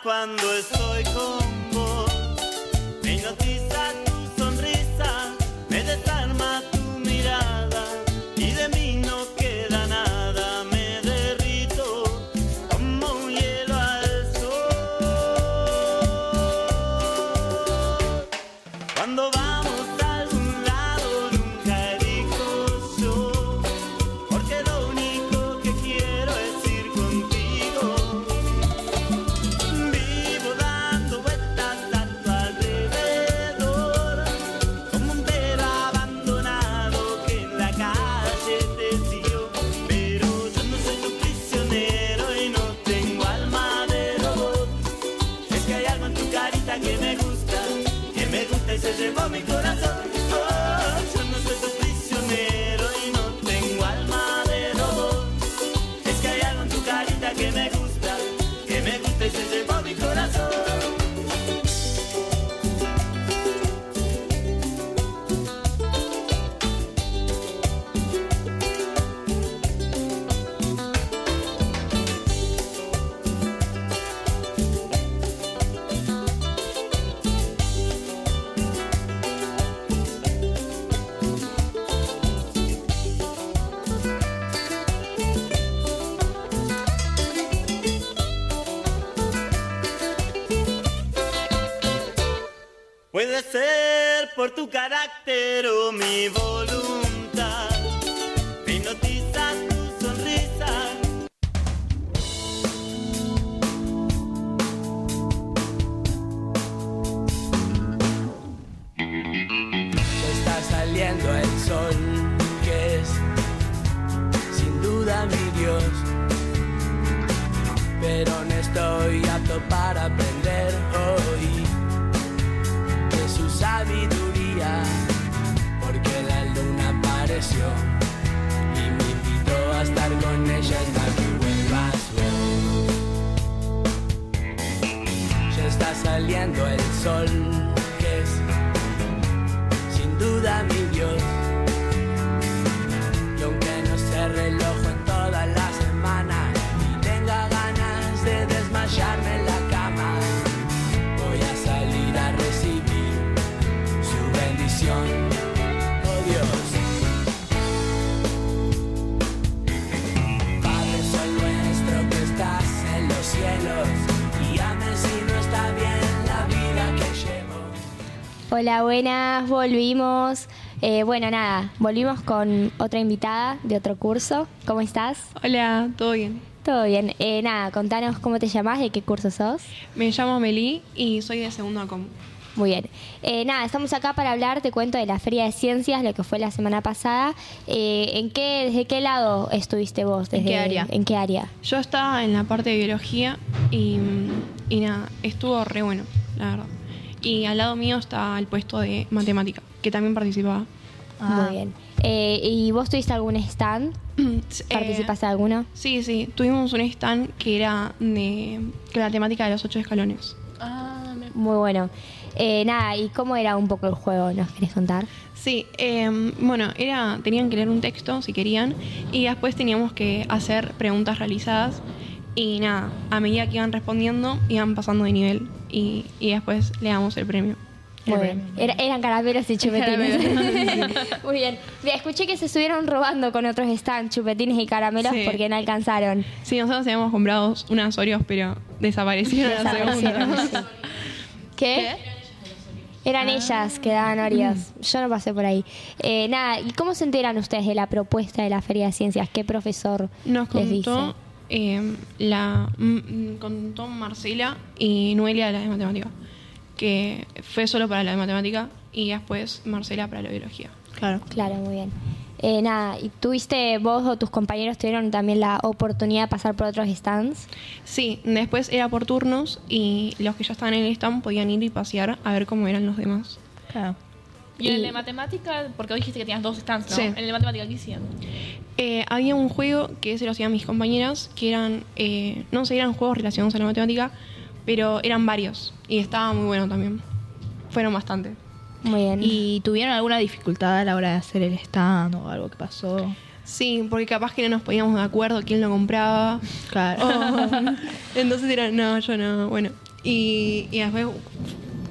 Cuando estoy En tu carita que me gusta, que me gusta y se llevó mi corazón. Por tu carácter o mi voluntad. Hola, buenas, volvimos. Eh, bueno, nada, volvimos con otra invitada de otro curso. ¿Cómo estás? Hola, ¿todo bien? Todo bien. Eh, nada, contanos cómo te llamás, de qué curso sos. Me llamo Meli y soy de segundo ACOM. Muy bien. Eh, nada, estamos acá para hablar, te cuento, de la Feria de Ciencias, lo que fue la semana pasada. Eh, ¿en qué, ¿Desde qué lado estuviste vos? ¿En qué Desde- área? ¿En qué área? Yo estaba en la parte de biología y, y nada, estuvo re bueno, la verdad. Y al lado mío está el puesto de matemática, que también participaba. Muy bien. Eh, ¿Y vos tuviste algún stand? ¿Participaste de alguno? Sí, sí, tuvimos un stand que era de que la temática de los ocho escalones. Muy bueno. Eh, nada, ¿y cómo era un poco el juego? ¿Nos querés contar? Sí, eh, bueno, era, tenían que leer un texto si querían y después teníamos que hacer preguntas realizadas y nada, a medida que iban respondiendo iban pasando de nivel y, y después le damos el premio. Muy bien. Era- eran caramelos y chupetines. Muy bien. Mira, escuché que se estuvieron robando con otros stands chupetines y caramelos Sí. porque no alcanzaron. Sí, nosotros habíamos comprado unas Oreos, pero desaparecieron a la Desaparecieron, segunda. sí. ¿Qué? Eran ellas que daban Oreos. Yo no pasé por ahí. Eh, nada, ¿y cómo se enteran ustedes de la propuesta de la Feria de Ciencias? ¿Qué profesor Nos les dice? Eh, la, mm, contó Marcela y Noelia de la de matemática, que fue solo para la de matemática y después Marcela para la de biología. Claro. Claro, muy bien. Eh, nada, ¿y tuviste vos o tus compañeros tuvieron también la oportunidad de pasar por otros stands? Sí, después era por turnos y los que ya estaban en el stand podían ir y pasear a ver cómo eran los demás. Claro. Y en el de matemática, porque hoy dijiste que tenías dos stands, ¿no? Sí. En el de matemática, ¿qué hicieron? Eh, había un juego que se lo hacían mis compañeras, que eran, eh, no sé, eran juegos relacionados a la matemática, pero eran varios. Y estaba muy bueno también. Fueron bastante. Muy bien. ¿Y tuvieron alguna dificultad a la hora de hacer el stand o algo que pasó? Sí, porque capaz que no nos poníamos de acuerdo quién lo compraba. Claro. Entonces era, no, yo no. Bueno. Y, y después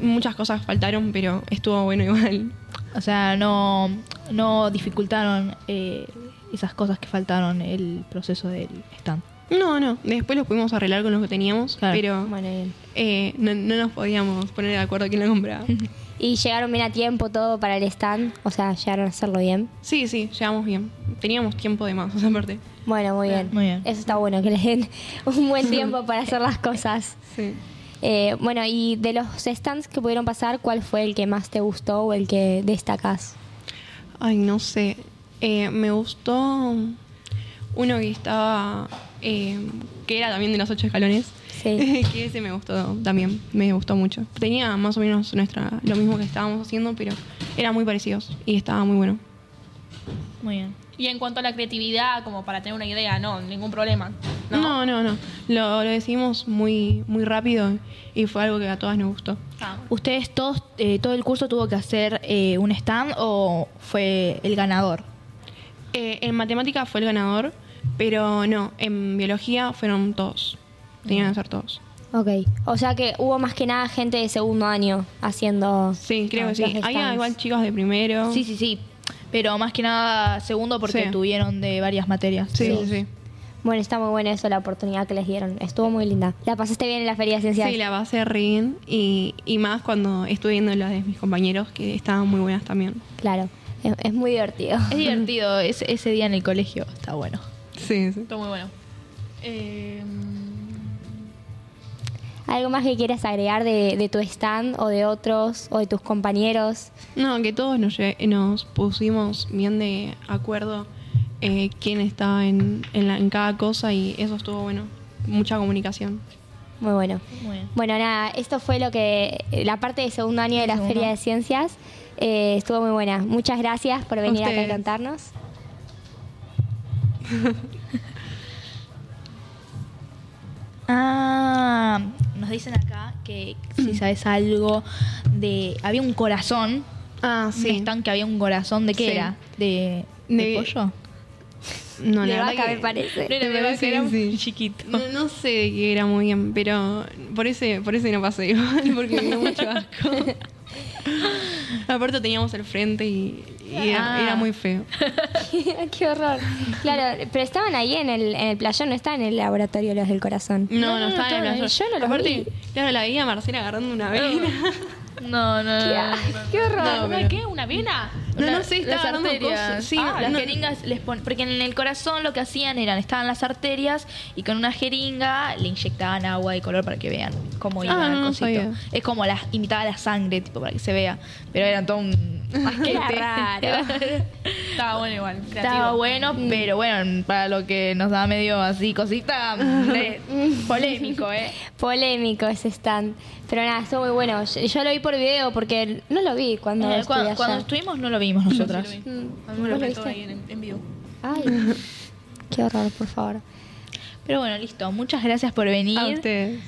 muchas cosas faltaron, pero estuvo bueno igual. O sea, no, no dificultaron eh, esas cosas que faltaron el proceso del stand. No, no. Después lo pudimos arreglar con lo que teníamos, Claro. pero eh, no, no nos podíamos poner de acuerdo quién lo compraba. ¿Y llegaron bien a tiempo todo para el stand? O sea, llegaron a hacerlo bien. Sí, sí, llegamos bien. Teníamos tiempo de más, esa parte. Bueno, muy bien. Muy bien. Eso está bueno, que le den un buen tiempo para hacer las cosas. Sí. Eh, bueno, y de los stands que pudieron pasar, ¿cuál fue el que más te gustó o el que destacás? Ay, no sé. Eh, me gustó uno que estaba. eh, que era también de los ocho escalones. Sí. que ese me gustó también. Me gustó mucho. Tenía más o menos nuestra lo mismo que estábamos haciendo, pero eran muy parecidos y estaba muy bueno. Muy bien. Y en cuanto a la creatividad, como para tener una idea, no, ningún problema. No, no, no. Lo, lo decidimos muy, muy rápido y fue algo que a todas nos gustó. ¿Ustedes todos, eh, todo el curso tuvo que hacer eh, un stand o fue el ganador? Eh, en matemática fue el ganador, pero no, en biología fueron todos. Tenían que ser todos. Ok. O sea que hubo más que nada gente de segundo año haciendo. Sí, creo que sí. Había igual chicos de primero. Sí, sí, sí. Pero más que nada segundo porque Sí. tuvieron de varias materias. Sí, sí, sí. Bueno, está muy bueno eso, la oportunidad que les dieron. Estuvo muy linda. ¿La pasaste bien en la Feria de Ciencias? Sí, la pasé re bien y, y más cuando estuve viendo las de mis compañeros que estaban muy buenas también. Claro, es, es muy divertido. Es divertido, ese, ese día en el colegio está bueno. Sí, sí. Estuvo muy bueno. Eh, ¿Algo más que quieras agregar de, de tu stand o de otros o de tus compañeros? No, que todos nos, pusimos bien de acuerdo eh, quién estaba en, en, la- en cada cosa y eso estuvo bueno. Mucha comunicación. Muy bueno. Bueno, nada, esto fue lo que la parte de segundo año de la. Feria de Ciencias. Eh, estuvo muy buena. Muchas gracias por venir acá a contarnos. Ah, nos dicen acá que si sabes algo de... Había un corazón. Ah, Un stand que había un corazón. ¿De qué Sí. era? ¿De, de De- pollo? No, De la vaca, me que- parece. Era de Me parece vaca, era sí. chiquito. No, no sé de qué era muy bien, pero por ese, por ese no pasé igual, porque me dio mucho asco. Aparte teníamos el frente y, y era, Ah. era muy feo. Qué horror. Claro, pero estaban ahí en el, en el playón, no estaban en el laboratorio los del corazón. No, no, estaba en el playón. Yo no los Aparte, vi. claro, la veía a Marcela agarrando una vena. No, no, Qué, no. qué horror. No, ¿Una pero- qué? ¿Una vena? No, Una- no sé, estaba las arterias. Sí, Ah, las no- jeringas les ponen. Porque en el corazón lo que hacían eran, estaban las arterias y con una jeringa le inyectaban agua de color para que vean cómo iba Ah, el no, no cosito. sabía. Es como la, imitaba la sangre, tipo, para que se vea. Pero era todo un asquete. raro. Estaba bueno igual. Estaba creativo. bueno, pero bueno, para lo que nos da medio así cosita, mm, eh, polémico, ¿eh? Polémico ese stand. Pero nada, estuvo muy bueno. Yo, yo lo vi por video porque no lo vi cuando Eh, cuando, allá. cuando estuvimos no lo vimos nosotras. Sí, lo vi. Mm, A mí me lo ¿vos lo comentó viste? ahí en, en vivo. Ay, qué horror, por favor. Pero bueno, listo. Muchas gracias por venir. A ustedes.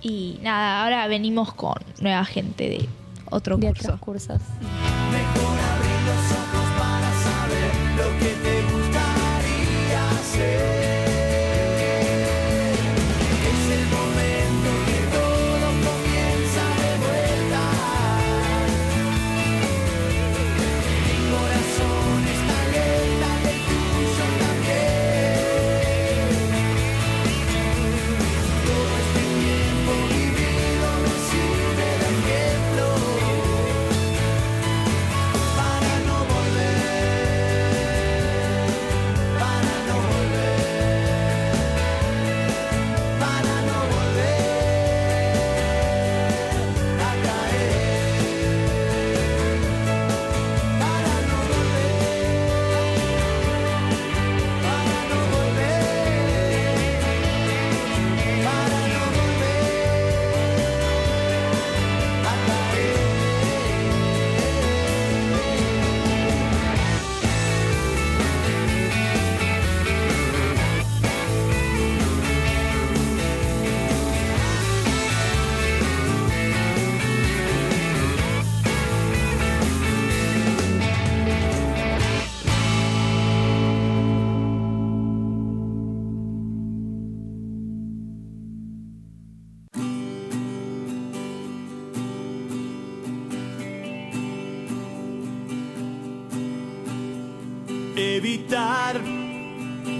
Y nada, ahora venimos con nueva gente de otro De curso. otros cursos.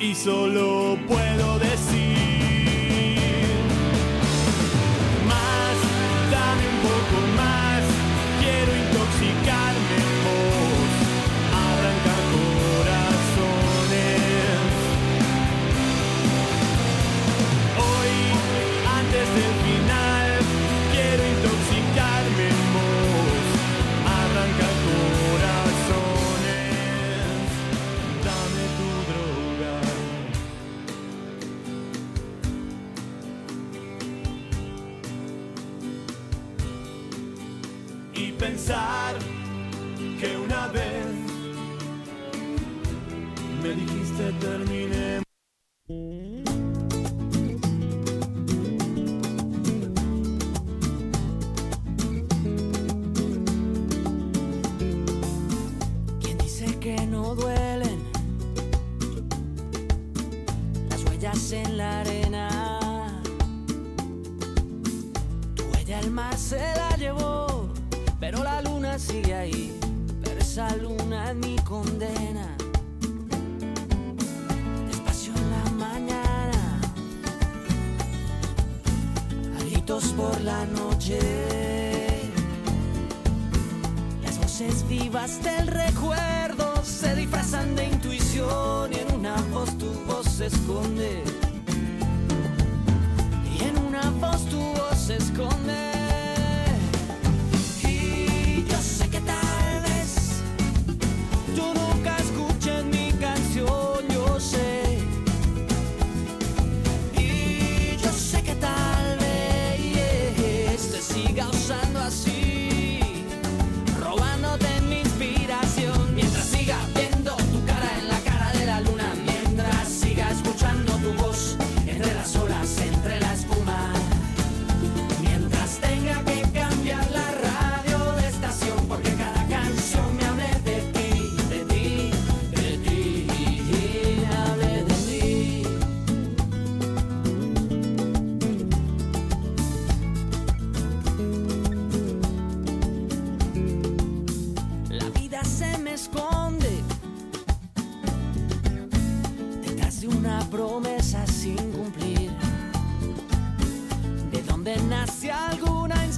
y solo puedo decir dijiste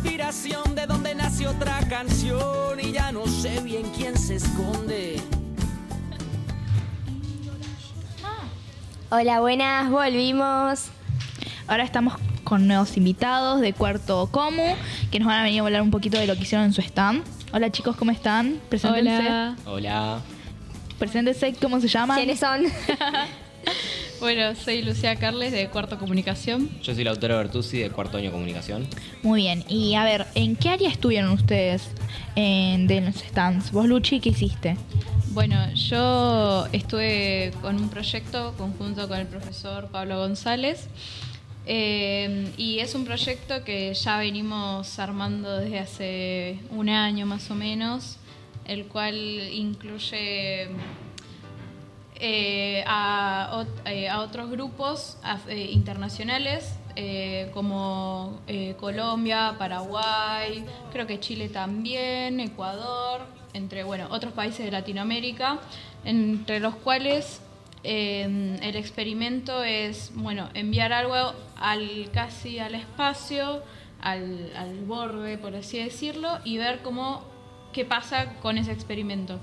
inspiración, de donde nace otra canción y ya no sé bien quién se esconde. Hola, buenas, volvimos. Ahora estamos con nuevos invitados de Cuarto Comu que nos van a venir a hablar un poquito de lo que hicieron en su stand. Hola chicos, ¿cómo están? Preséntense. Hola. Hola. Preséntense, ¿cómo se llaman? ¿Quiénes son? Bueno, soy Lucía Carles de Cuarto Comunicación. Yo soy Lautaro Bertuzzi de Cuarto Año Comunicación. Muy bien. Y a ver, ¿en qué área estuvieron ustedes en, de los stands? Vos, Luchi, ¿qué hiciste? Bueno, yo estuve con un proyecto conjunto con el profesor Pablo González. eh, y es un proyecto que ya venimos armando desde hace un año más o menos, el cual incluye eh, a, eh, a otros grupos eh, internacionales como Colombia, Paraguay, creo que Chile también, Ecuador, entre bueno, otros países de Latinoamérica, entre los cuales eh, el experimento es bueno, enviar algo al casi al espacio, al, al borde, por así decirlo, y ver cómo qué pasa con ese experimento.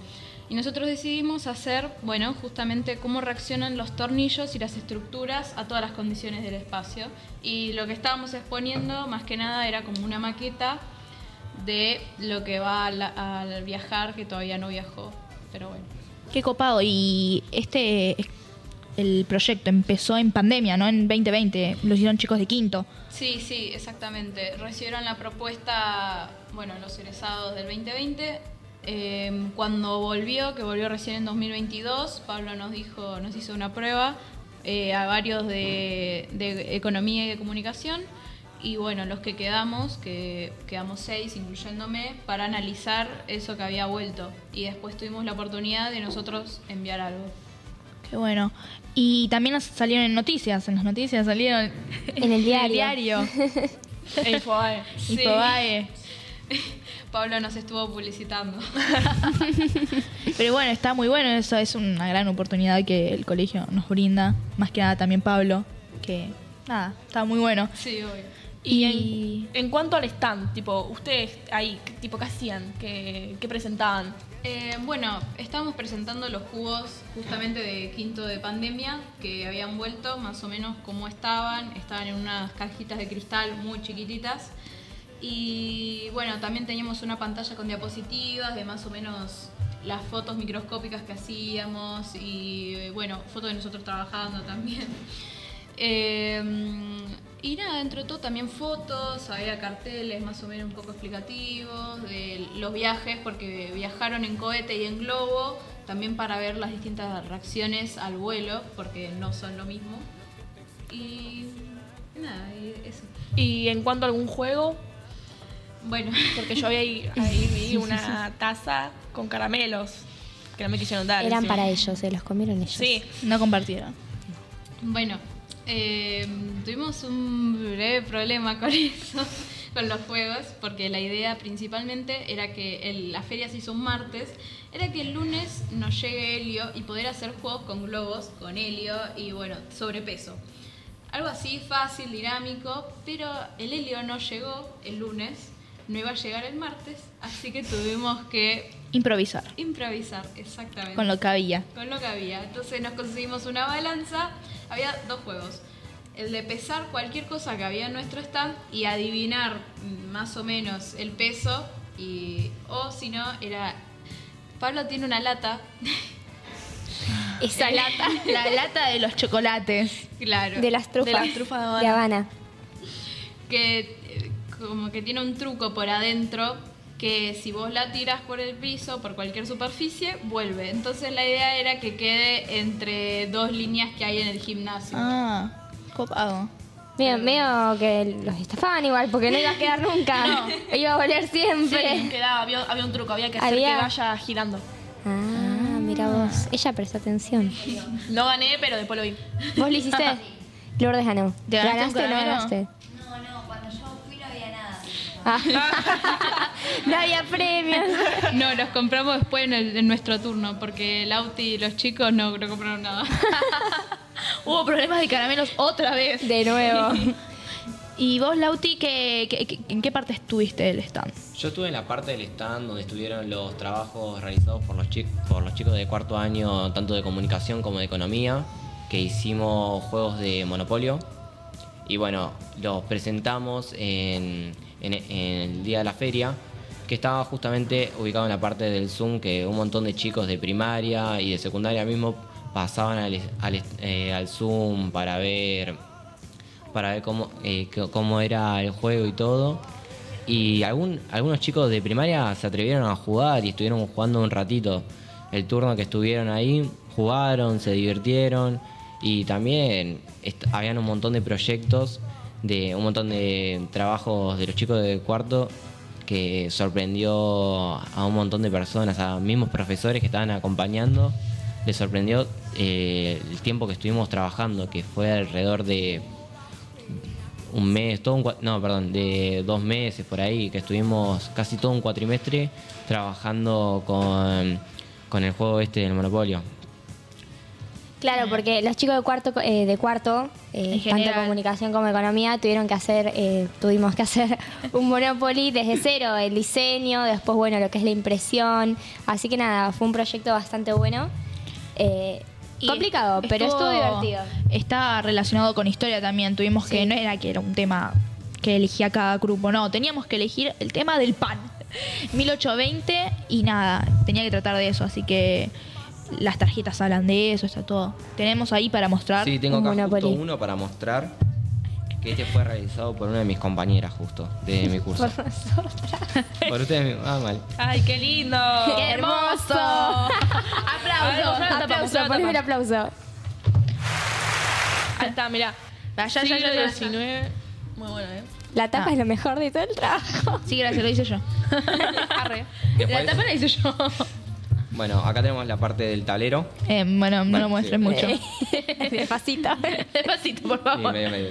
Y nosotros decidimos hacer, bueno, justamente cómo reaccionan los tornillos y las estructuras a todas las condiciones del espacio. Y lo que estábamos exponiendo, más que nada, era como una maqueta de lo que va al, viajar, que todavía no viajó. Pero bueno. Qué copado. Y este, el proyecto empezó en pandemia, ¿no? En 2020. Lo hicieron chicos de quinto. Sí, sí, exactamente. Recibieron la propuesta, bueno, los egresados del 2020 Eh, cuando volvió, que volvió recién en 2022, Pablo nos dijo, nos hizo una prueba eh, a varios de, de economía y de comunicación. Y bueno, los que quedamos, que quedamos seis, incluyéndome, para analizar eso que había vuelto. Y después tuvimos la oportunidad de nosotros enviar algo. Qué bueno. Y también nos salieron en noticias, en las noticias salieron En el diario. diario. Infobae. Sí. Infobae. Pablo nos estuvo publicitando. Pero bueno, está muy bueno, eso es una gran oportunidad que el colegio nos brinda. Más que nada también Pablo, que nada, está muy bueno. Sí, obvio. Y, en, en cuanto al stand, tipo, ustedes ahí, ¿qué- tipo, ¿qué hacían? ¿Qué, qué presentaban? Eh, bueno, estábamos presentando los jugos justamente de quinto de pandemia que habían vuelto, más o menos como estaban. Estaban en unas cajitas de cristal muy chiquititas. Y bueno, también teníamos una pantalla con diapositivas de más o menos las fotos microscópicas que hacíamos y bueno, fotos de nosotros trabajando también. Eh, y nada, dentro de todo también fotos, había carteles más o menos un poco explicativos de los viajes, porque viajaron en cohete y en globo, también para ver las distintas reacciones al vuelo, porque no son lo mismo. Y nada, eso. ¿Y en cuanto a algún juego? Bueno. Porque yo había ahí, ahí vi una taza con caramelos que no me quisieron dar. Eran encima. para ellos, se los comieron ellos. Sí. No compartieron. Bueno, eh, tuvimos un breve problema con eso, con los juegos, porque la idea principalmente era que el- la feria se hizo un martes, era que el lunes nos llegue Helio y poder hacer juegos con globos, con Helio y bueno, sobrepeso. Algo así fácil, dinámico, pero el Helio no llegó el lunes, no iba a llegar el martes, así que tuvimos que Improvisar. improvisar, exactamente. Con lo que había. Con lo que había. Entonces nos conseguimos una balanza. Había dos juegos. El de pesar cualquier cosa que había en nuestro stand y adivinar más o menos el peso. Y, o si no, era... Pablo tiene una lata. Esa lata. La lata de los chocolates. Claro. De las trufas. De las trufas de Habana. De Habana. que como que tiene un truco por adentro que si vos la tiras por el piso, por cualquier superficie, vuelve. Entonces la idea era que quede entre dos líneas que hay en el gimnasio. Ah, copado. Medio, medio que los estafaban igual, porque no iba a quedar nunca. Iba a volver siempre. Sí, quedaba, había, había un truco, había que hacer Había- que vaya girando. Ah, mira vos. Ella prestó atención. No gané, pero después lo vi. ¿Vos lo hiciste? Lourdes ganó. ¿Te ganaste un ¿Ganaste o no ganaste? No, no, cuando yo fui no había nada. Ah. no había premios. No, los compramos después en, el- en nuestro turno, porque Lauti y los chicos no, no compraron nada. Hubo problemas de caramelos otra vez. De nuevo. ¿Y vos, Lauti, qué, qué- qué- en qué parte estuviste del stand? Yo estuve en la parte del stand donde estuvieron los trabajos realizados por los, por los chicos de cuarto año, tanto de comunicación como de economía, que hicimos juegos de Monopolio. Y bueno, los presentamos en, en- el día de la feria, que estaba justamente ubicado en la parte del Zoom, que un montón de chicos de primaria y de secundaria mismo pasaban al, eh, Zoom para ver para ver cómo, eh, cómo era el juego y todo. Y algún, algunos chicos de primaria se atrevieron a jugar y estuvieron jugando un ratito. El turno que estuvieron ahí, jugaron, se divirtieron y también habían un montón de proyectos, de un montón de trabajos de los chicos de cuarto que sorprendió a un montón de personas, a mismos profesores que estaban acompañando. Les sorprendió eh, el tiempo que estuvimos trabajando, que fue alrededor de un mes, todo un, no, perdón, de dos meses por ahí, que estuvimos casi todo un cuatrimestre trabajando con, con el juego este del Monopolio. Claro, porque los chicos de cuarto, eh, de cuarto eh, tanto comunicación como economía, tuvieron que hacer, eh, tuvimos que hacer un Monopoly desde cero, el diseño, después, bueno, lo que es la impresión. Así que nada, fue un proyecto bastante bueno. Eh, Y complicado, pero estuvo divertido. Está relacionado con historia también. Tuvimos que, no era que era un tema que elegía cada grupo, no, teníamos que elegir el tema del pan. 1820 y nada, tenía que tratar de eso, así que las tarjetas hablan de eso, está todo. Tenemos ahí para mostrar. Sí, tengo acá justo uno para mostrar que este fue realizado por una de mis compañeras justo de mi curso. por nosotras. Por ustedes Ah, mal. Ay, qué lindo. Qué hermoso. aplauso. Aplauso, ponme el aplauso. Ahí está, mirá. Ah, Muy bueno, ¿eh? La tapa ah. es lo mejor de todo el trabajo. Sí, gracias, lo hice yo. Arre. La tapa la hice yo. Bueno, acá tenemos la parte del tablero. Eh, bueno, no lo muestres sí. mucho. Despacito. Despacito, por Y favor. medio, medio.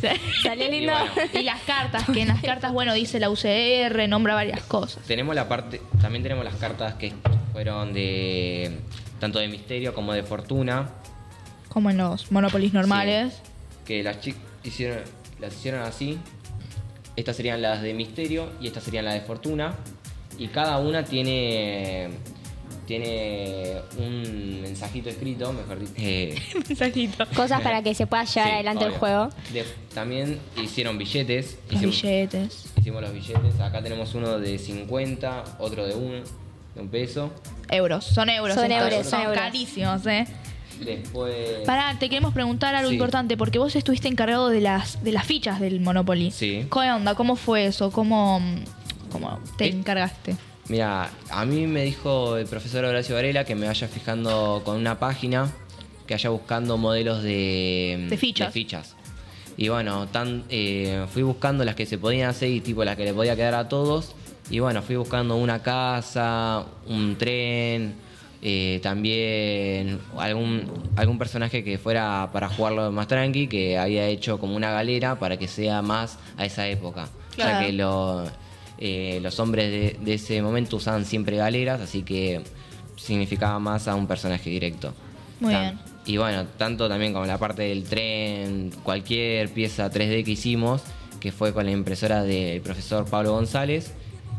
Salió Y lindo. bueno, Y las cartas, que en las cartas, bueno, dice la UCR, nombra varias cosas. tenemos la parte, también tenemos las cartas que fueron de tanto de misterio como de fortuna, Como en los Monopolis normales. que las chicas hicieron, las hicieron así. Estas serían las de misterio y estas serían las de fortuna. Y cada una tiene tiene un mensajito escrito, mejor dicho. eh, Mensajito. Cosas para que se pueda llevar Sí, adelante el juego. de- también hicieron billetes. Los hicimos, billetes. hicimos los billetes. Acá tenemos uno de 50, otro de un, de un peso. Euros, son euros. Son euros, son son euros. carísimos, ¿eh? Después. Pará, te queremos preguntar algo Sí. importante, porque vos estuviste encargado de las, de las fichas del Monopoly. Sí. ¿Qué onda? ¿Cómo fue eso? ¿Cómo, cómo te Eh, encargaste? Mira, a mí me dijo el profesor Horacio Varela que me vaya fijando con una página, que vaya buscando modelos de, De fichas. fichas. Y bueno, tan, eh, fui buscando las que se podían hacer y tipo las que le podía quedar a todos. Y bueno, fui buscando una casa, un tren, eh, también algún, algún personaje que fuera para jugarlo más tranqui, que había hecho como una galera para que sea más a esa época. Claro. Ya que lo, eh, los hombres de, de ese momento usaban siempre galeras, así que significaba más a un personaje directo. Muy Tan- bien. Y bueno, tanto también como la parte del tren, cualquier pieza 3D que hicimos, que fue con la impresora del profesor Pablo González,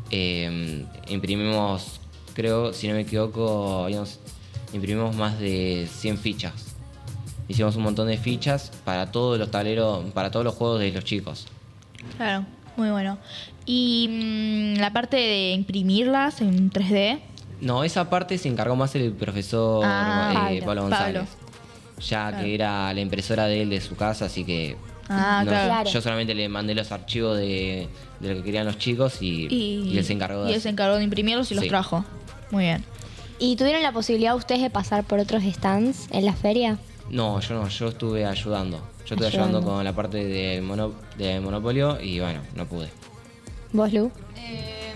eh, imprimimos, creo, si no me equivoco, imprimimos más de 100 fichas. Hicimos un montón de fichas para todos los tableros, para todos los juegos de los chicos. Claro, muy bueno. Y mm, la parte de imprimirlas en 3D. No, esa parte se encargó más el profesor Ah, eh, Pablo. Pablo González. Pablo. Ya Claro. que era la impresora de él de su casa, así que Ah, no, claro. yo solamente le mandé los archivos de, de lo que querían los chicos y, y él se encargó de y él se encargó de imprimirlos y los trajo. Muy bien. ¿Y tuvieron la posibilidad ustedes de pasar por otros stands en la feria? No, yo no, yo estuve ayudando. Yo estuve Ayudando. ayudando con la parte del mono, de Monopolio y bueno, no pude. ¿Vos, Lu? Eh,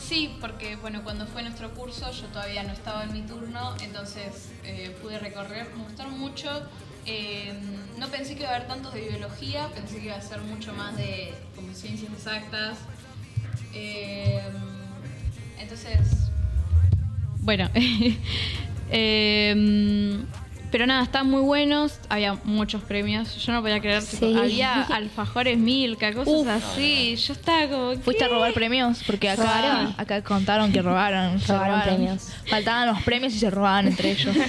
sí, porque bueno, cuando fue nuestro curso yo todavía no estaba en mi turno, entonces eh, pude recorrer, me gustaron mucho. Eh, no pensé que iba a haber tantos de biología, pensé que iba a ser mucho más de como ciencias exactas. Eh, entonces, bueno, eh, pero nada, están muy buenos, había muchos premios, yo no podía creer, tipo, Sí. había alfajores Milka, cosas Uf. así, yo estaba como... ¿Fuiste a ¿qué? robar premios? Porque acá, ¿Robaron? acá contaron que robaron. se Robaron premios. Faltaban los premios y se robaban entre ellos.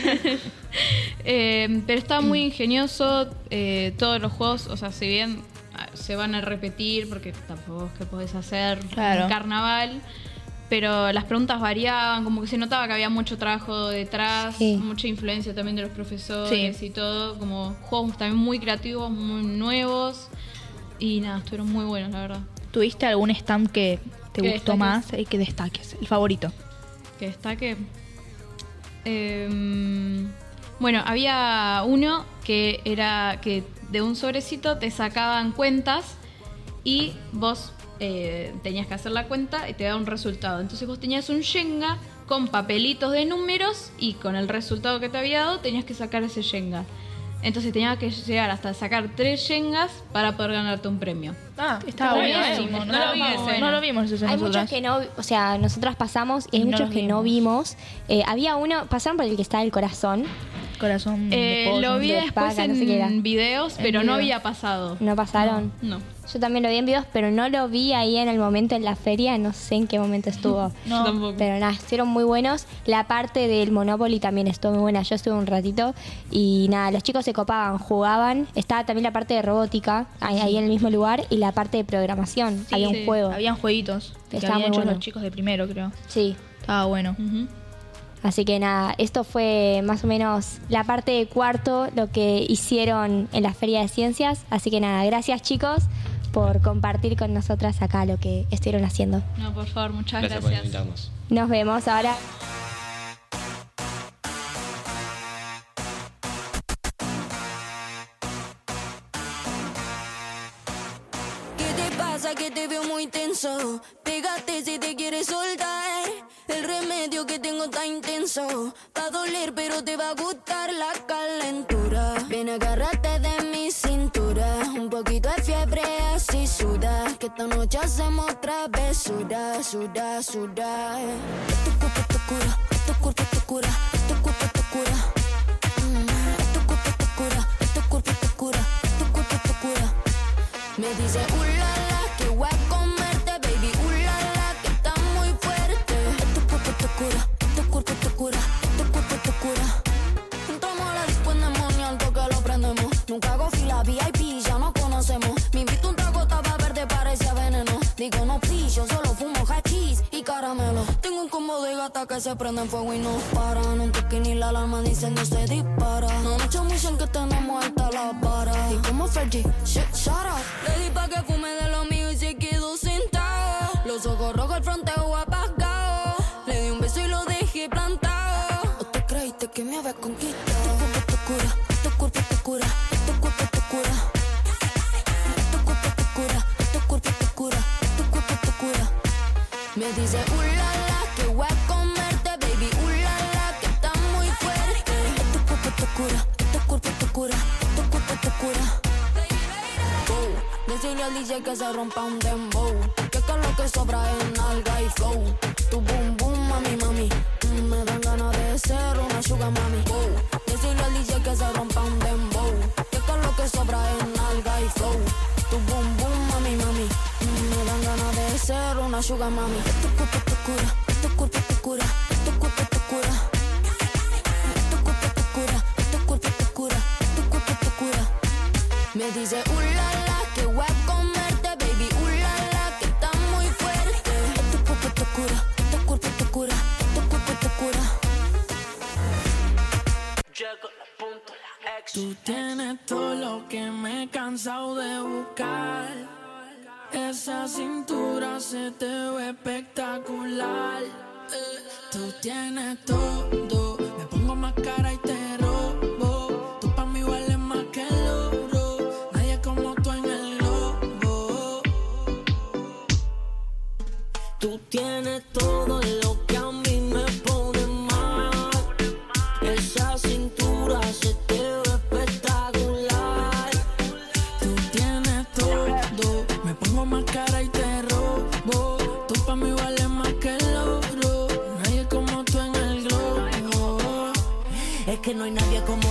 Eh, pero está muy ingenioso. eh, todos los juegos, o sea, si bien ah, se van a repetir, porque tampoco es que podés hacer Claro. un carnaval, pero las preguntas variaban, como que se notaba que había mucho trabajo detrás, Sí. mucha influencia también de los profesores y todo, como juegos también muy creativos, muy nuevos. Y nada, estuvieron muy buenos, la verdad. ¿Tuviste algún stand que te Que gustó destaques. más y que destaques? El favorito. que destaque. Em, bueno, había uno que era que de un sobrecito te sacaban cuentas y vos eh, tenías que hacer la cuenta y te daba un resultado. Entonces vos tenías un Shenga con papelitos de números y con el resultado que te había dado tenías que sacar ese Shenga. Entonces tenías que llegar hasta sacar tres Shengas para poder ganarte un premio. Ah, Estaba buenísimo. eh. No, No lo lo vi vimos, no lo vimos Hay nosotras. muchos que no, o sea, nosotras pasamos y hay no muchos que no vimos. Eh, había uno, pasaron por el que está el corazón. Corazón de Eh, pollo. lo vi de después en no sé videos, En pero no había pasado. ¿No pasaron? No. Yo también lo vi en videos, pero no lo vi ahí en el momento en la feria. No sé en qué momento estuvo. No. tampoco. Pero nada, estuvieron muy buenos. La parte del Monopoly también estuvo muy buena. Yo estuve un ratito y nada, los chicos se copaban, jugaban. Estaba también la parte de robótica ahí, ahí en el mismo lugar y la parte de programación. Sí, Había un sí. juego. Habían jueguitos. Que Estaba habían muy hecho bueno. los chicos de primero, creo. Sí. Estaba bueno. Así que nada, esto fue más o menos la parte de cuarto, lo que hicieron en la Feria de Ciencias. Así que nada, gracias chicos por compartir con nosotras acá lo que estuvieron haciendo. No, por favor, muchas gracias. gracias. Por invitarnos. Nos vemos ahora. ¿Qué te pasa que te veo muy tenso? Pégate si te quieres soltar. El remedio que tengo está intenso. Va a doler, pero te va a gustar la calentura. Ven, agárrate de mi cintura. Un poquito fiebre, así suda. Que esta noche hacemos travesura, suda, suda. Tu cuerpo te cura, tu cuerpo te cura, tu cuerpo te cura. Tu cuerpo te cura, tu cuerpo te cura, tu cuerpo te cura. Me dice, ulala, que comerte, se prende en fuego y no para. No toque ni la alarma diciendo se dispara. No me chamuchen que tenemos alta la vara. Y como Fergie, shit, shut up. Le di pa' que fume de lo mío y se quedó sentado. Los ojos rojos, el fronteo Al DJ que se rompa un dembow. Que con lo que sobra es nalga y flow. Tu boom boom, mami, mami. Mm, me dan ganas de ser una sugar mami. Oh, decirle al DJ que se rompa un dembow. Que con lo que sobra es nalga y flow. Tu boom boom, mami, mami. Mm, me dan ganas de ser una sugar mami. Tu cuerpo te cura, tu cuerpo te cura, tu cuerpo te cura. Tienes todo lo que me he cansado de buscar. Esa cintura se te ve espectacular. Tú tienes todo. Me pongo más cara y te robo. Tú pa' mí vales más que el oro. Nadie como tú en el globo. Tú tienes todo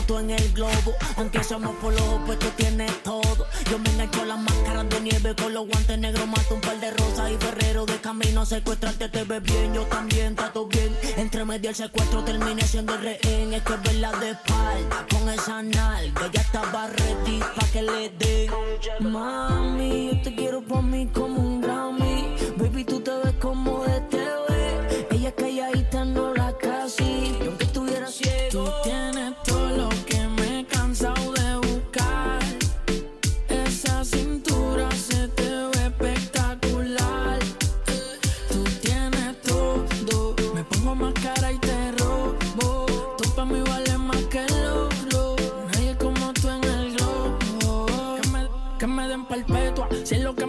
tú en el globo. Aunque somos por los opuestos, tienes todo. Yo me engancho las máscaras de nieve con los guantes negros. Mato un par de rosas y ferrero de camino secuestrarte. Te ves bien, yo también, trato bien. Entre medio el secuestro terminé siendo el rehén. Es que verla de espalda con esa nalga. Ya estaba ready pa' que le den. Mami, yo te quiero pa' mí como un Grammy. Baby, tú te ves como de TV. Ella calladita, no la casi. Y aunque estuviera ciego.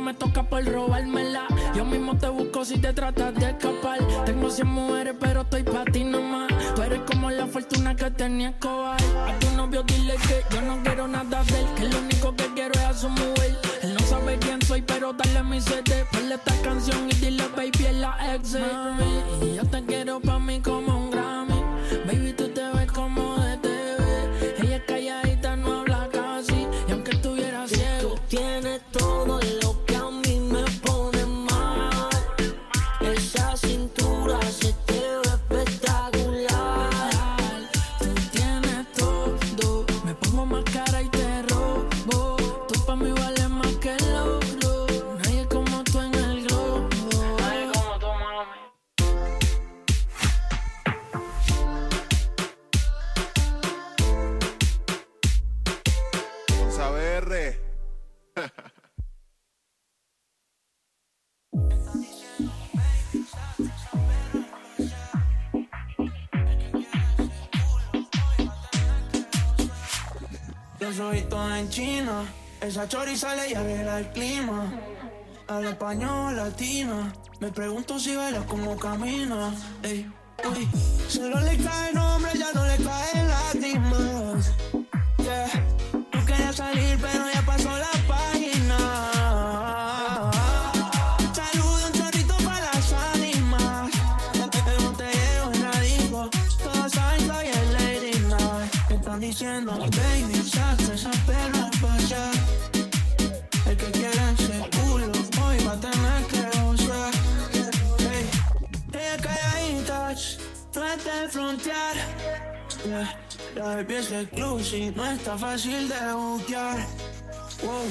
Me toca por robármela. Yo mismo te busco si te tratas de escapar. Tengo 100 mujeres, pero estoy pa' ti nomás. Tú eres como la fortuna que tenía Escobar. A tu novio dile que yo no quiero nada de él. Que lo único que quiero es a su mujer. Él no sabe quién soy, pero dale mi CD. Ponle esta canción y dile, baby, es la ex. Mami, yo te quiero pa' mí como un Grammy. Baby, tú En China, esa choriza le arregla el clima. habla español latina. Me pregunto si bailas como camina. Ey, uy, solo le cae nombre, ya no le caen lágrimas. Yeah, tú querías salir, pero ya pasó la página. Saludo un chorrito para las ánimas. El botellero en la disco. Todos saben que hoy es Lady Night. Me están diciendo, frontear. Yeah, la baby es exclusive, no está fácil de buquear. Wow.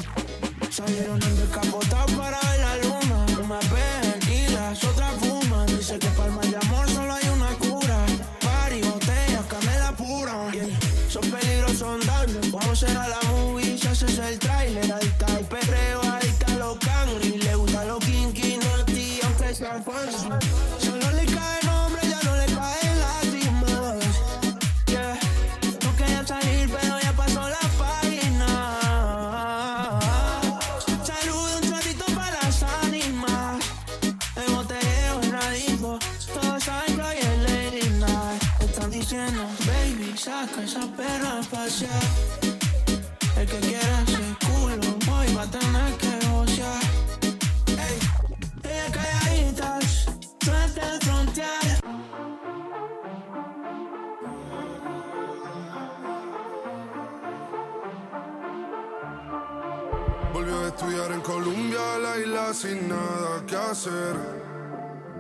Salieron en descapotado para la luna. Una ven y las otras fuman. Dice que para el mal de amor solo hay una cura. Party, botellas, canela pura. Yeah. Son peligros, son daños. Vamos a la movie, si haces el trailer. Adicta al perreo, adicta a los cangri. Le gusta los kinky, naughty, aunque sea falso. A en Colombia, la isla sin nada que hacer.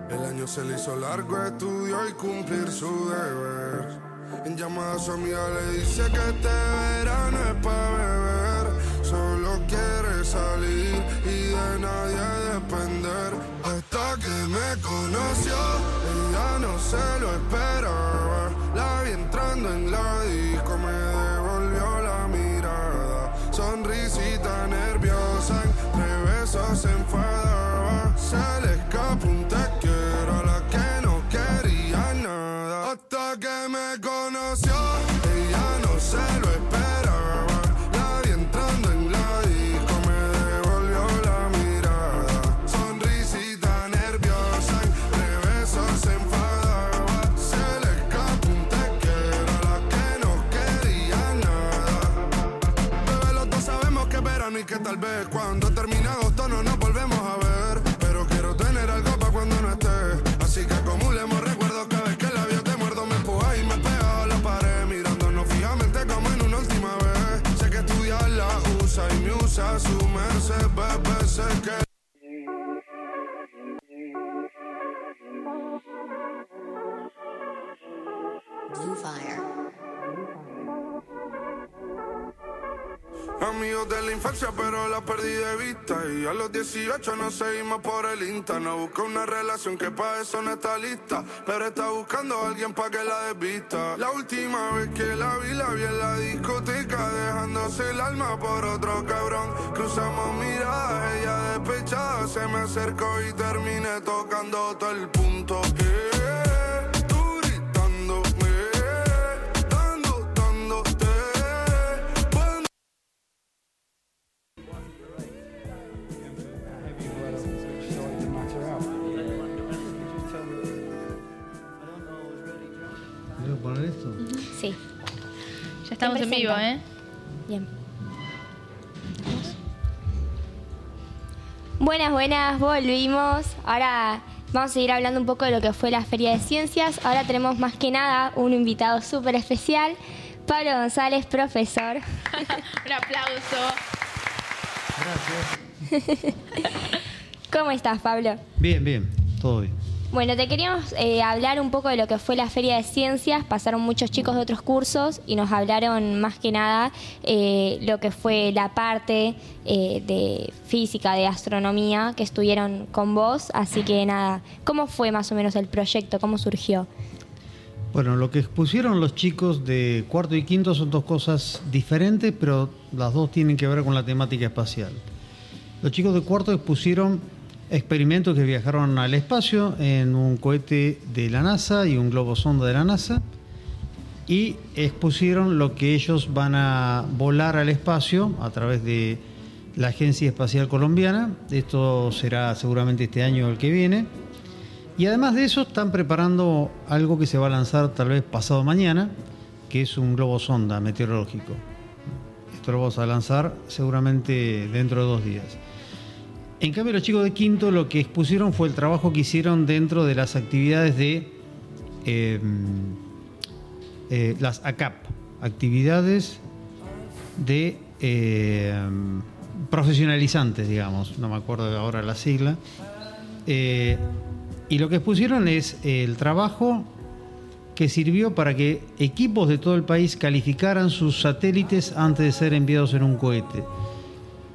El año se le hizo largo, estudió y cumplir su deber. En llamada a su amiga le dice que este verano es para beber. Solo quiere salir y de nadie depender. Hasta que me conoció, ella no se lo esperaba. La vi entrando en la disco, me devolvió la mirada. Sonrisita nerviosa, besos se enfadaba. Se le escapó un te quiero a la que no quería nada. Hasta que me conoció, ella no se lo esperaba. La vi entrando en la disco, me devolvió la mirada. Sonrisita nerviosa, entre besos se enfadaba. Se le escapó un te quiero a la que no quería nada. Bebé, los dos sabemos que verano y que tal vez cuando termine Blue Fire. Amigos de la infancia, pero la perdí de vista. Y a los 18 nos seguimos por el Insta. No busca una relación que para eso no está lista. Pero está buscando a alguien para que la desvista. La última vez que la vi, la vi en la discoteca. Dejándose el alma por otro cabrón. Cruzamos miradas, ella despechada. Se me acercó y terminé tocando todo el punto. Eh, ¿Tengo que poner esto? Sí. Ya estamos en vivo, ¿eh? Bien. Buenas, buenas, volvimos. Ahora vamos a seguir hablando un poco de lo que fue la Feria de Ciencias. Ahora tenemos más que nada un invitado súper especial, Pablo González, profesor. Un aplauso. ¿Cómo estás, Pablo? Bien, bien, todo bien. Bueno, te queríamos eh, hablar un poco de lo que fue la Feria de Ciencias. Pasaron muchos chicos de otros cursos y nos hablaron más que nada eh, lo que fue la parte eh, de física, de astronomía que estuvieron con vos. Así que nada, ¿cómo fue más o menos el proyecto? ¿Cómo surgió? Bueno, lo que expusieron los chicos de cuarto y quinto son dos cosas diferentes, pero las dos tienen que ver con la temática espacial. Los chicos de cuarto expusieron experimentos que viajaron al espacio en un cohete de la NASA y un globo sonda de la NASA y expusieron lo que ellos van a volar al espacio a través de la Agencia Espacial Colombiana. Esto será seguramente este año o el que viene. Y además de eso están preparando algo que se va a lanzar tal vez pasado mañana, que es un globo sonda meteorológico. Esto lo vamos a lanzar seguramente dentro de dos días. En cambio, los chicos de quinto lo que expusieron fue el trabajo que hicieron dentro de las actividades de eh, eh, las ACAP, actividades de eh, profesionalizantes, digamos, no me acuerdo ahora la sigla. Eh, y lo que expusieron es el trabajo que sirvió para que equipos de todo el país calificaran sus satélites antes de ser enviados en un cohete,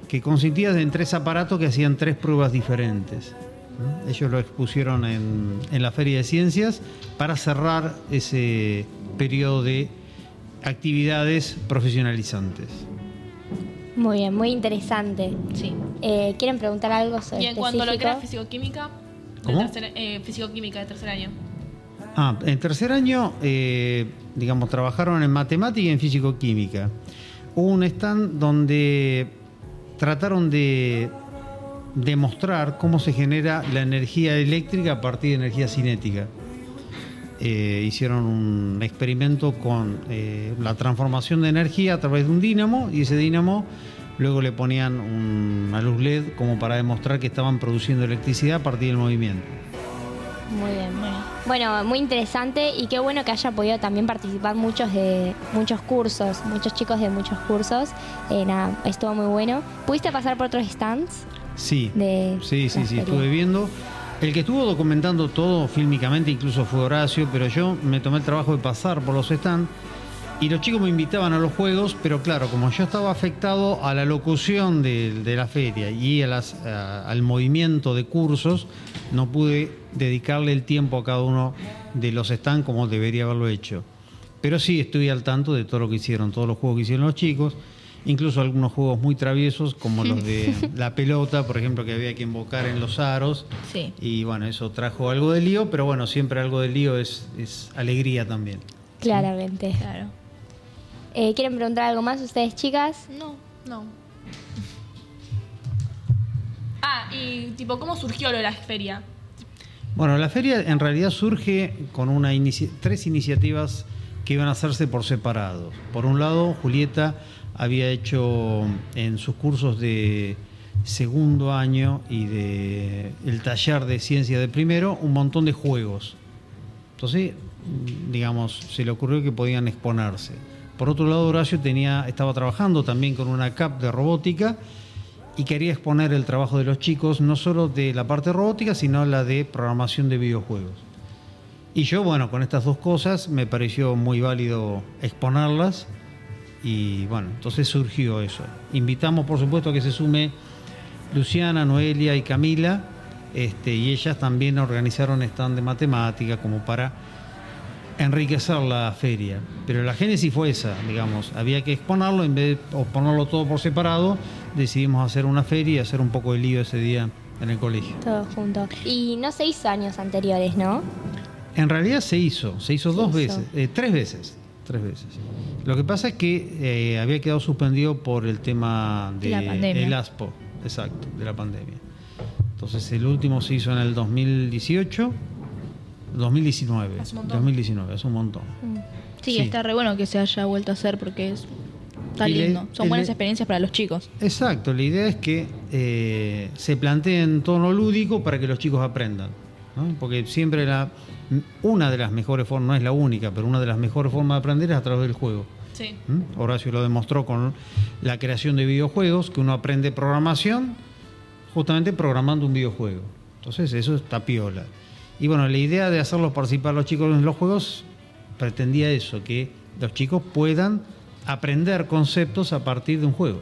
que consistía en tres aparatos que hacían tres pruebas diferentes. Ellos lo expusieron en, en la Feria de Ciencias para cerrar ese periodo de actividades profesionalizantes. Muy bien, muy interesante. Sí. Eh, ¿Quieren preguntar algo sobre Y en cuanto a lo que era específico? fisicoquímica, de ¿Cómo? tercer- eh, fisicoquímica de tercer año. Ah, en tercer año, eh, digamos, trabajaron en matemática y en físico-química. Hubo un stand donde trataron de demostrar cómo se genera la energía eléctrica a partir de energía cinética. Eh, hicieron un experimento con eh, la transformación de energía a través de un dínamo y ese dínamo luego le ponían una luz LED como para demostrar que estaban produciendo electricidad a partir del movimiento. Muy bien, muy bien. Bueno, muy interesante y qué bueno que haya podido también participar muchos de muchos cursos, muchos chicos de muchos cursos. Eh, nada, estuvo muy bueno. ¿Pudiste pasar por otros stands? Sí, De sí, sí, sí, estuve viendo. El que estuvo documentando todo fílmicamente incluso fue Horacio, pero yo me tomé el trabajo de pasar por los stands y los chicos me invitaban a los juegos, pero claro, como yo estaba afectado a la locución de, de la feria y a las- a- al movimiento de cursos, no pude dedicarle el tiempo a cada uno de los stands como debería haberlo hecho. Pero sí estoy al tanto de todo lo que hicieron, todos los juegos que hicieron los chicos, incluso algunos juegos muy traviesos como los de la pelota, por ejemplo, que había que invocar en los aros. Sí. Y bueno, eso trajo algo de lío, pero bueno, siempre algo de lío es, es alegría también. Claramente. Claro. Eh, ¿Quieren preguntar algo más ustedes, chicas? No, no. Ah, y tipo, ¿cómo surgió lo de la feria? Bueno, la feria en realidad surge con una inici- tres iniciativas que iban a hacerse por separado. Por un lado, Julieta había hecho en sus cursos de segundo año y de el taller de ciencia de primero un montón de juegos. Entonces, digamos, se le ocurrió que podían exponerse. Por otro lado, Horacio tenía, estaba trabajando también con una CAP de robótica y quería exponer el trabajo de los chicos, no solo de la parte robótica, sino la de programación de videojuegos. Y yo, bueno, con estas dos cosas me pareció muy válido exponerlas y bueno, entonces surgió eso. Invitamos, por supuesto, a que se sume Luciana, Noelia y Camila, este, y ellas también organizaron stand de matemática como para enriquecer la feria. Pero la génesis fue esa, digamos, había que exponerlo, en vez de exponerlo todo por separado, decidimos hacer una feria y hacer un poco de lío ese día en el colegio. Todos juntos. Y no se hizo años anteriores, ¿no? En realidad se hizo, se hizo Se dos hizo. veces, eh, tres veces, tres veces. Lo que pasa es que eh, había quedado suspendido por el tema de La pandemia. el ASPO, exacto, de la pandemia. Entonces el último se hizo en el 2018, 2019, Hace un montón. 2019, es un montón. Sí, Sí. está re bueno que se haya vuelto a hacer porque es, está Y le- lindo. Son buenas le- experiencias para los chicos. Exacto, la idea es que eh, se plantee en tono lúdico para que los chicos aprendan. ¿no? Porque siempre la, una de las mejores formas, no es la única, pero una de las mejores formas de aprender es a través del juego. Sí. ¿Mm? Horacio lo demostró con la creación de videojuegos, que uno aprende programación justamente programando un videojuego. Entonces eso está piola. Y bueno, la idea de hacerlos participar los chicos en los juegos pretendía eso, que los chicos puedan aprender conceptos a partir de un juego.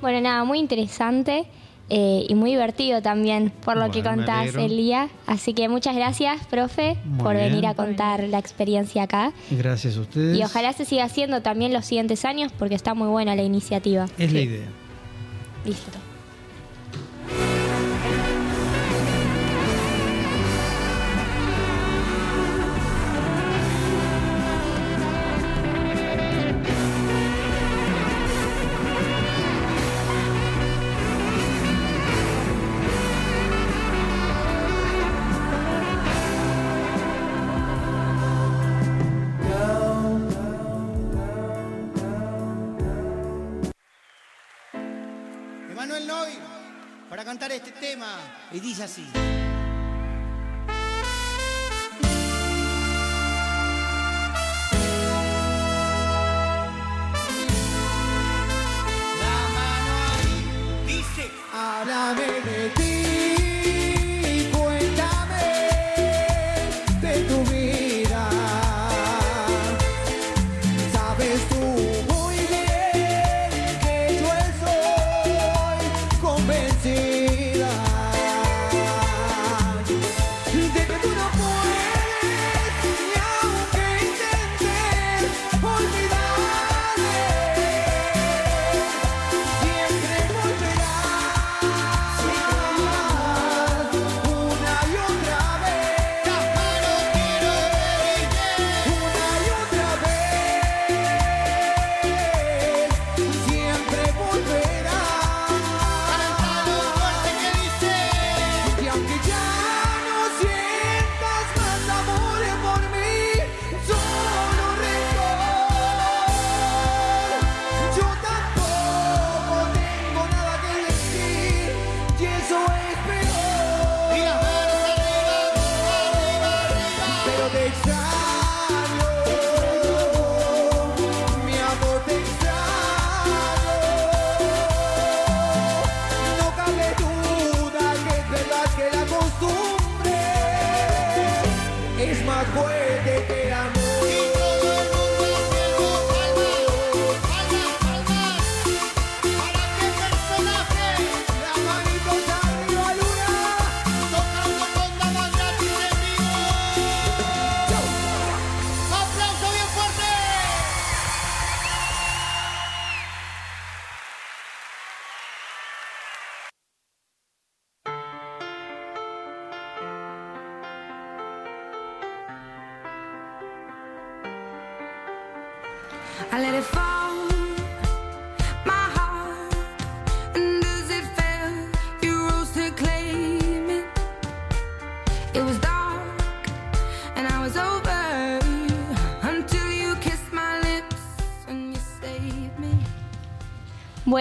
Bueno, nada, muy interesante eh, y muy divertido también por lo que Bueno, contás, alegro. Elía. Así que muchas gracias, profe, Muy por bien. venir a contar la experiencia acá. Gracias a ustedes. Y ojalá se siga haciendo también los siguientes años porque está muy buena la iniciativa. Es la idea. Listo. Dice así.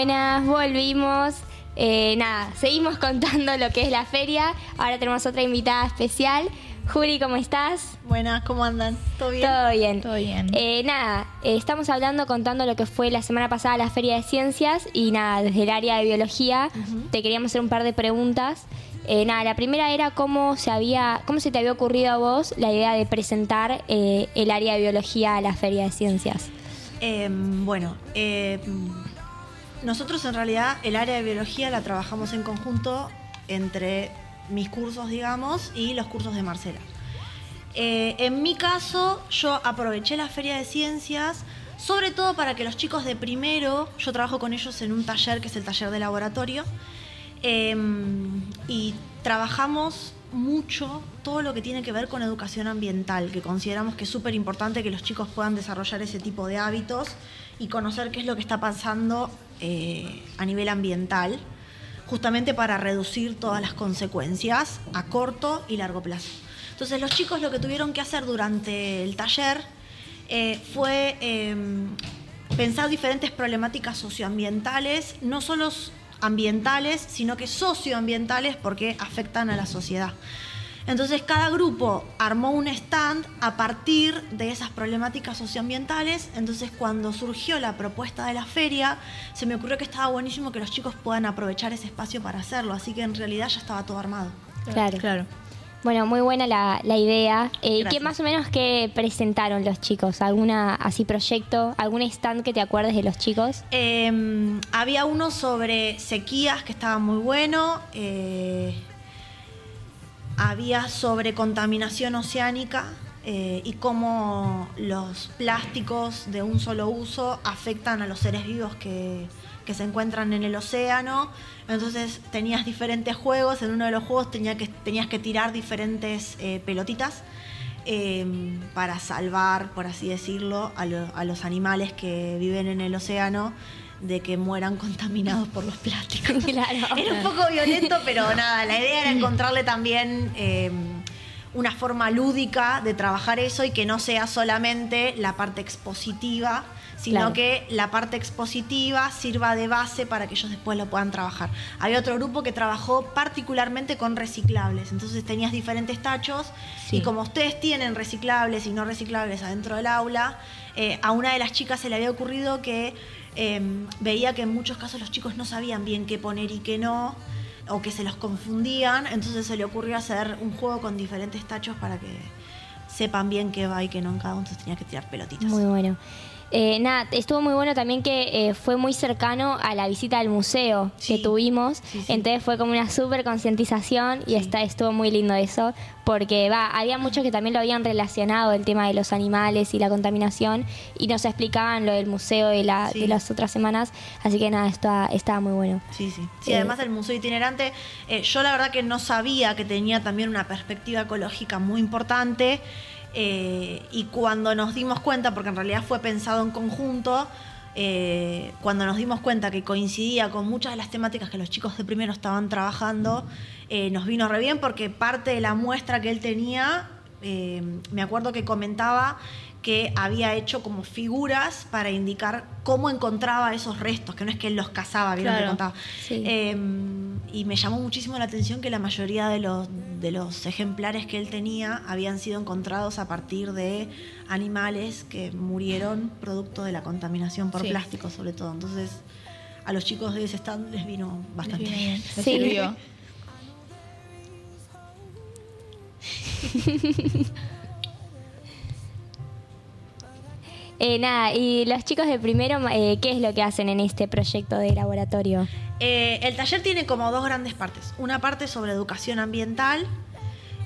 Buenas, volvimos. Eh, nada, seguimos contando lo que es la feria. Ahora tenemos otra invitada especial. Juli, ¿cómo estás? Buenas, ¿cómo andan? ¿Todo bien? Todo bien. Todo bien. Eh, nada, eh, estamos hablando, contando lo que fue la semana pasada la Feria de Ciencias y nada, desde el área de biología te queríamos hacer un par de preguntas. Eh, nada, la primera era cómo se había, cómo se te había ocurrido a vos la idea de presentar el área de biología a la Feria de Ciencias. Eh, bueno, eh, nosotros en realidad el área de biología la trabajamos en conjunto entre mis cursos, digamos, y los cursos de Marcela. Eh, en mi caso, yo aproveché la feria de ciencias, sobre todo para que los chicos de primero, yo trabajo con ellos en un taller que es el taller de laboratorio, eh, y trabajamos mucho todo lo que tiene que ver con educación ambiental, que consideramos que es súper importante que los chicos puedan desarrollar ese tipo de hábitos y conocer qué es lo que está pasando eh, a nivel ambiental, justamente para reducir todas las consecuencias a corto y largo plazo. Entonces los chicos lo que tuvieron que hacer durante el taller eh, fue eh, pensar diferentes problemáticas socioambientales, no solo ambientales, sino que socioambientales porque afectan a la sociedad. Entonces cada grupo armó un stand a partir de esas problemáticas socioambientales. Entonces cuando surgió la propuesta de la feria, se me ocurrió que estaba buenísimo que los chicos puedan aprovechar ese espacio para hacerlo. Así que en realidad ya estaba todo armado. Claro. claro. Bueno, muy buena la, la idea. Eh, ¿Qué más o menos que presentaron los chicos? ¿Alguna así proyecto? ¿Algún stand que te acuerdes de los chicos? Eh, había uno sobre sequías que estaba muy bueno. eh, había sobre contaminación oceánica eh, y cómo los plásticos de un solo uso afectan a los seres vivos que, que se encuentran en el océano. Entonces tenías diferentes juegos. En uno de los juegos tenía que, tenías que tirar diferentes eh, pelotitas eh, para salvar, por así decirlo, a, lo- a los animales que viven en el océano de que mueran contaminados por los plásticos. Era un poco violento, pero nada, la idea era encontrarle también eh, una forma lúdica de trabajar eso y que no sea solamente la parte expositiva, sino Claro. que la parte expositiva sirva de base para que ellos después lo puedan trabajar. Había otro grupo que trabajó particularmente con reciclables, entonces tenías diferentes tachos Sí. y como ustedes tienen reciclables y no reciclables adentro del aula, eh, a una de las chicas se le había ocurrido que eh, veía que en muchos casos los chicos no sabían bien qué poner y qué no, o que se los confundían, entonces se le ocurrió hacer un juego con diferentes tachos para que sepan bien qué va y qué no en cada uno, entonces tenía que tirar pelotitas. Muy bueno. Eh, nada, estuvo muy bueno también que eh, fue muy cercano a la visita al museo que tuvimos. Entonces fue como una súper concientización y está, estuvo muy lindo eso. Porque va, había muchos que también lo habían relacionado el tema de los animales y la contaminación y nos explicaban lo del museo de, la, de las otras semanas. Así que nada, estaba, estaba muy bueno. Sí, sí. Sí, Eh, además del museo itinerante, eh, yo la verdad que no sabía que tenía también una perspectiva ecológica muy importante. Eh, y cuando nos dimos cuenta, porque en realidad fue pensado en conjunto, eh, cuando nos dimos cuenta que coincidía con muchas de las temáticas que los chicos de primero estaban trabajando, eh, nos vino re bien porque parte de la muestra que él tenía, me acuerdo que comentaba que había hecho como figuras para indicar cómo encontraba esos restos, que no es que él los cazaba, que Claro, contaba. sí. Eh, y me llamó muchísimo la atención que la mayoría de los, de los ejemplares que él tenía habían sido encontrados a partir de animales que murieron producto de la contaminación por Sí. plástico, sobre todo. Entonces, a los chicos de ese stand les vino bastante vino bien. bien, les Sí. sirvió. Eh, nada, y los chicos de primero, eh, ¿qué es lo que hacen en este proyecto de laboratorio? Eh, el taller tiene como dos grandes partes. Una parte sobre educación ambiental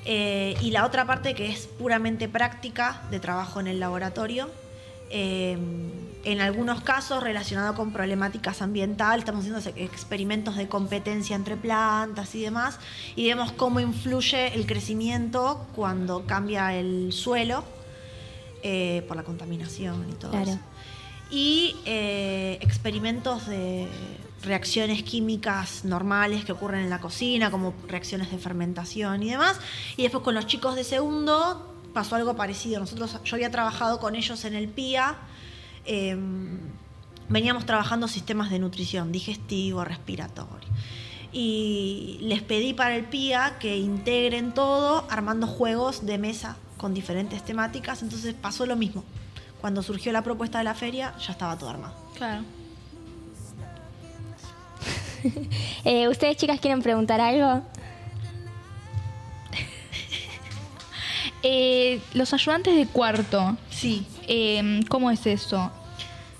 y la otra parte que es puramente práctica de trabajo en el laboratorio. En algunos casos relacionado con problemáticas ambientales, estamos haciendo ex- experimentos de competencia entre plantas y demás, y vemos cómo influye el crecimiento cuando cambia el suelo eh, por la contaminación y todo Claro. eso y eh, experimentos de reacciones químicas normales que ocurren en la cocina, como reacciones de fermentación y demás. Y después con los chicos de segundo pasó algo parecido. Nosotros, yo había trabajado con ellos en el PIA. eh, veníamos trabajando sistemas de nutrición, digestivo, respiratorio. Y les pedí para el PIA que integren todo armando juegos de mesa con diferentes temáticas. Entonces pasó lo mismo. Cuando surgió la propuesta de la feria, ya estaba todo armado. Claro. Eh, ¿Ustedes chicas quieren preguntar algo? Eh, los ayudantes de cuarto. Sí. ¿Cómo es eso?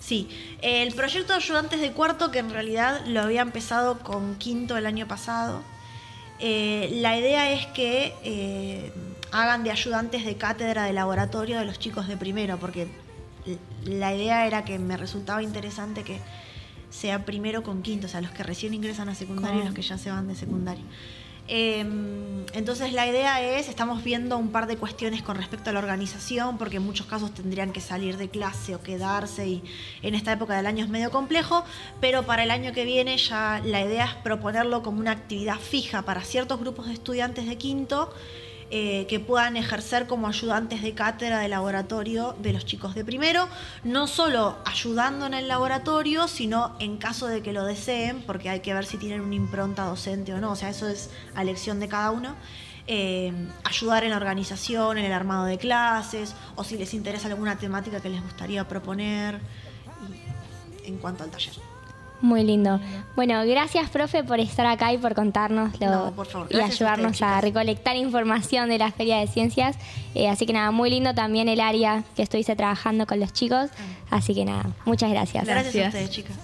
Sí, el proyecto de ayudantes de cuarto, que en realidad lo había empezado con quinto el año pasado, eh, la idea es que eh, hagan de ayudantes de cátedra de laboratorio de los chicos de primero, porque la idea era que me resultaba interesante que sea primero con quinto, o sea, los que recién ingresan a secundario y los que ya se van de secundario. Eh, entonces la idea es, estamos viendo un par de cuestiones con respecto a la organización, porque en muchos casos tendrían que salir de clase o quedarse y en esta época del año es medio complejo, pero para el año que viene ya la idea es proponerlo como una actividad fija para ciertos grupos de estudiantes de quinto eh, que puedan ejercer como ayudantes de cátedra de laboratorio de los chicos de primero, no solo ayudando en el laboratorio, sino en caso de que lo deseen, porque hay que ver si tienen una impronta docente o no, o sea, eso es a elección de cada uno. eh, ayudar en la organización, en el armado de clases, o si les interesa alguna temática que les gustaría proponer en cuanto al taller. Muy lindo. Bueno, gracias, profe, por estar acá y por contarnos No, por favor. y a ayudarnos ustedes, a recolectar información de la Feria de Ciencias. Eh, así que nada, muy lindo también el área que estuviste trabajando con los chicos. Así que nada, muchas gracias. Gracias, a ustedes, chicas.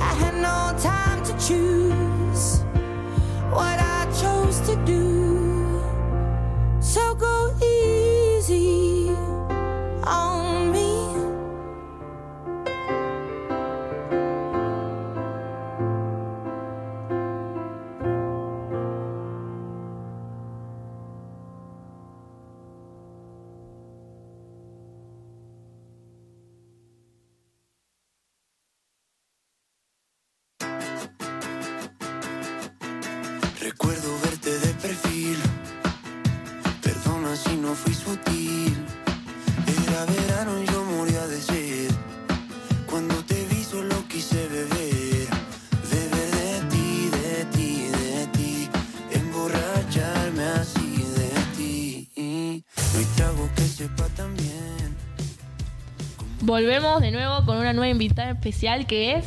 I had no time to choose what I chose to do. Go easy on Volvemos de nuevo con una nueva invitada especial que es.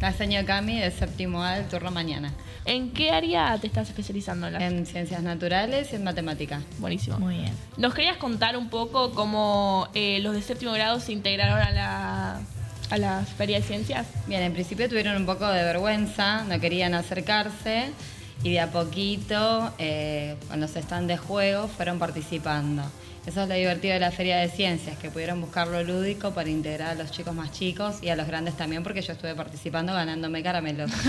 La señora Cami de séptimo A del turno mañana. ¿En qué área te estás especializando? En ciencias naturales y en matemática. Buenísimo. Muy bien. ¿Nos querías contar un poco cómo eh, los de séptimo grado se integraron a la, a la Feria de Ciencias? Bien, en principio tuvieron un poco de vergüenza, no querían acercarse y de a poquito, eh, cuando se están de juego, fueron participando. Eso es lo divertido de la Feria de Ciencias, que pudieron buscar lo lúdico para integrar a los chicos más chicos y a los grandes también, porque yo estuve participando ganándome caramelos.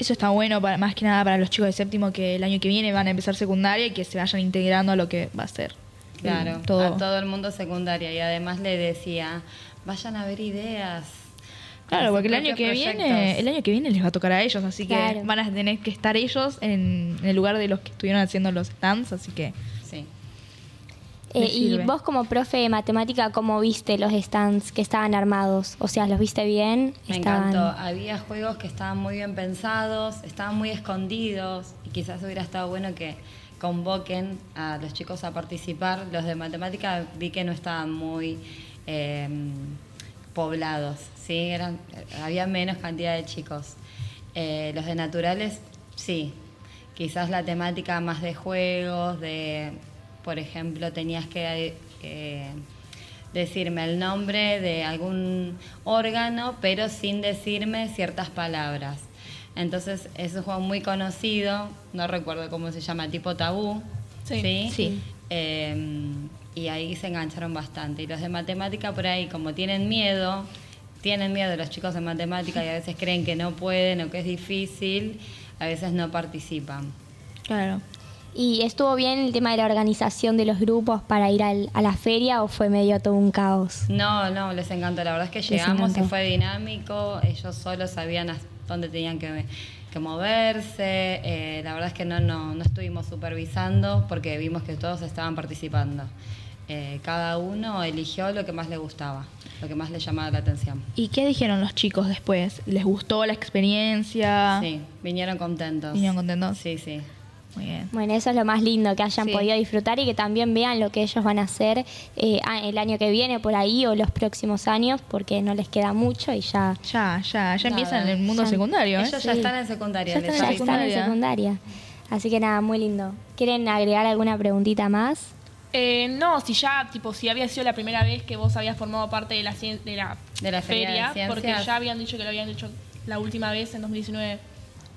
Eso está bueno, para, más que nada para los chicos de séptimo que el año que viene van a empezar secundaria y que se vayan integrando a lo que va a ser. Claro, todo. a todo el mundo secundaria y además le decía, vayan a ver ideas. Claro, porque el año que viene, el año que viene les va a tocar a ellos, así que Claro. van a tener que estar ellos en, en el lugar de los que estuvieron haciendo los stands, así que Sí. Eh, y vos como profe de matemática, ¿cómo viste los stands que estaban armados? O sea, ¿los viste bien? Me Estaban- encantó. Había juegos que estaban muy bien pensados, estaban muy escondidos y quizás hubiera estado bueno que convoquen a los chicos a participar. Los de matemática vi que no estaban muy eh, poblados, ¿sí? Eran, había menos cantidad de chicos. Eh, los de naturales, sí. Quizás la temática más de juegos, de, por ejemplo, tenías que... eh, decirme el nombre de algún órgano, pero sin decirme ciertas palabras. Entonces es un juego muy conocido, no recuerdo cómo se llama, tipo tabú. Sí. Sí. Eh, y ahí se engancharon bastante. Y los de matemática por ahí, como tienen miedo, tienen miedo los chicos de matemática y a veces creen que no pueden o que es difícil, a veces no participan. claro. ¿Y estuvo bien el tema de la organización de los grupos para ir al- a la feria o fue medio todo un caos? No, no, les encantó. La verdad es que llegamos y fue dinámico. Ellos solos sabían dónde tenían que, que moverse. Eh, la verdad es que no, no, no estuvimos supervisando porque vimos que todos estaban participando. Eh, cada uno eligió lo que más le gustaba, lo que más le llamaba la atención. ¿Y qué dijeron los chicos después? ¿Les gustó la experiencia? Sí, vinieron contentos. ¿Vinieron contentos? Sí, sí. Muy bien. Bueno, eso es lo más lindo, que hayan Sí. podido disfrutar y que también vean lo que ellos van a hacer eh, el año que viene por ahí o los próximos años, porque no les queda mucho y ya, Ya, ya, ya Nada. empiezan en el mundo Ya- secundario, ¿eh? Ellos ya están en secundaria. Ya les están en ya están en secundaria. Así que nada, muy lindo. ¿Quieren agregar alguna preguntita más? Eh, no, si ya, tipo, si había sido la primera vez que vos habías formado parte de la, cien- de la, De la Feria de porque Ciencias. ya habían dicho que lo habían hecho la última vez en 2019.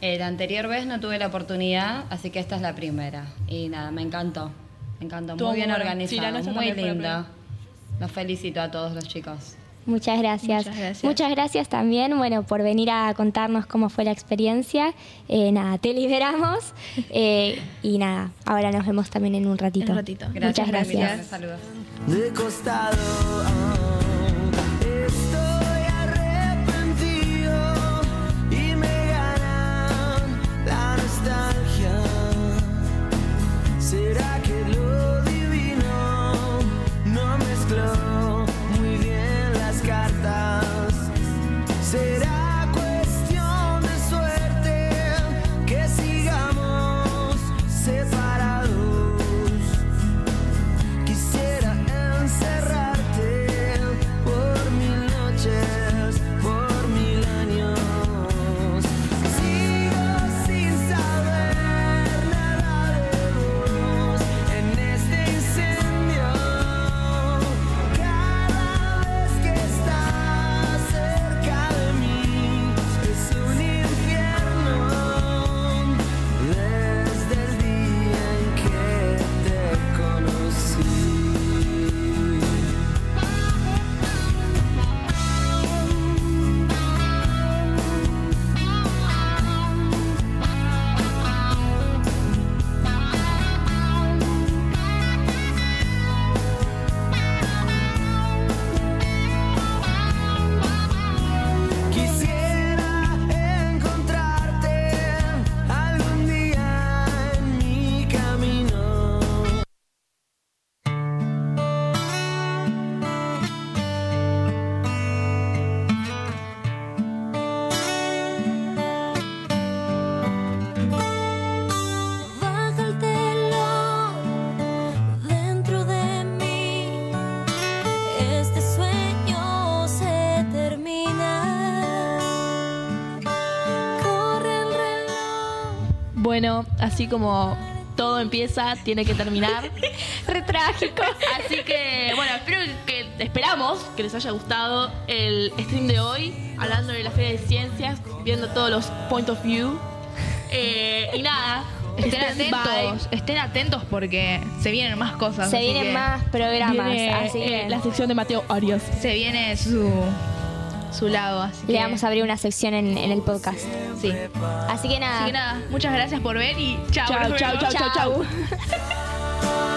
Eh, la anterior vez no tuve la oportunidad, así que esta es la primera. Y nada, me encantó. Me encantó. Estuvo Muy bien bueno. Sí, la organizado, nuestra muy también fue la lindo. Los felicito a todos los chicos. Muchas gracias. Muchas gracias. Muchas gracias también, bueno, por venir a contarnos cómo fue la experiencia. Eh, nada, te liberamos. Eh, y nada, ahora nos vemos también en un ratito. En un ratito. Muchas gracias. Saludos. de costado. Bueno, así como todo empieza, tiene que terminar. Re trágico. Así que, bueno, espero que esperamos que les haya gustado el stream de hoy, hablando de la Feria de Ciencias, viendo todos los point of view. Eh, y nada, Estén stand by. atentos, estén atentos porque se vienen más cosas. Se vienen más programas, Viene, así eh, que la sección de Mateo Arias. Se viene su, su lado, así le que- vamos a abrir una sección en, en el podcast. Sí. Así que nada. Así que nada, muchas gracias por ver y chao. Chao, chao, chao, chao, chao.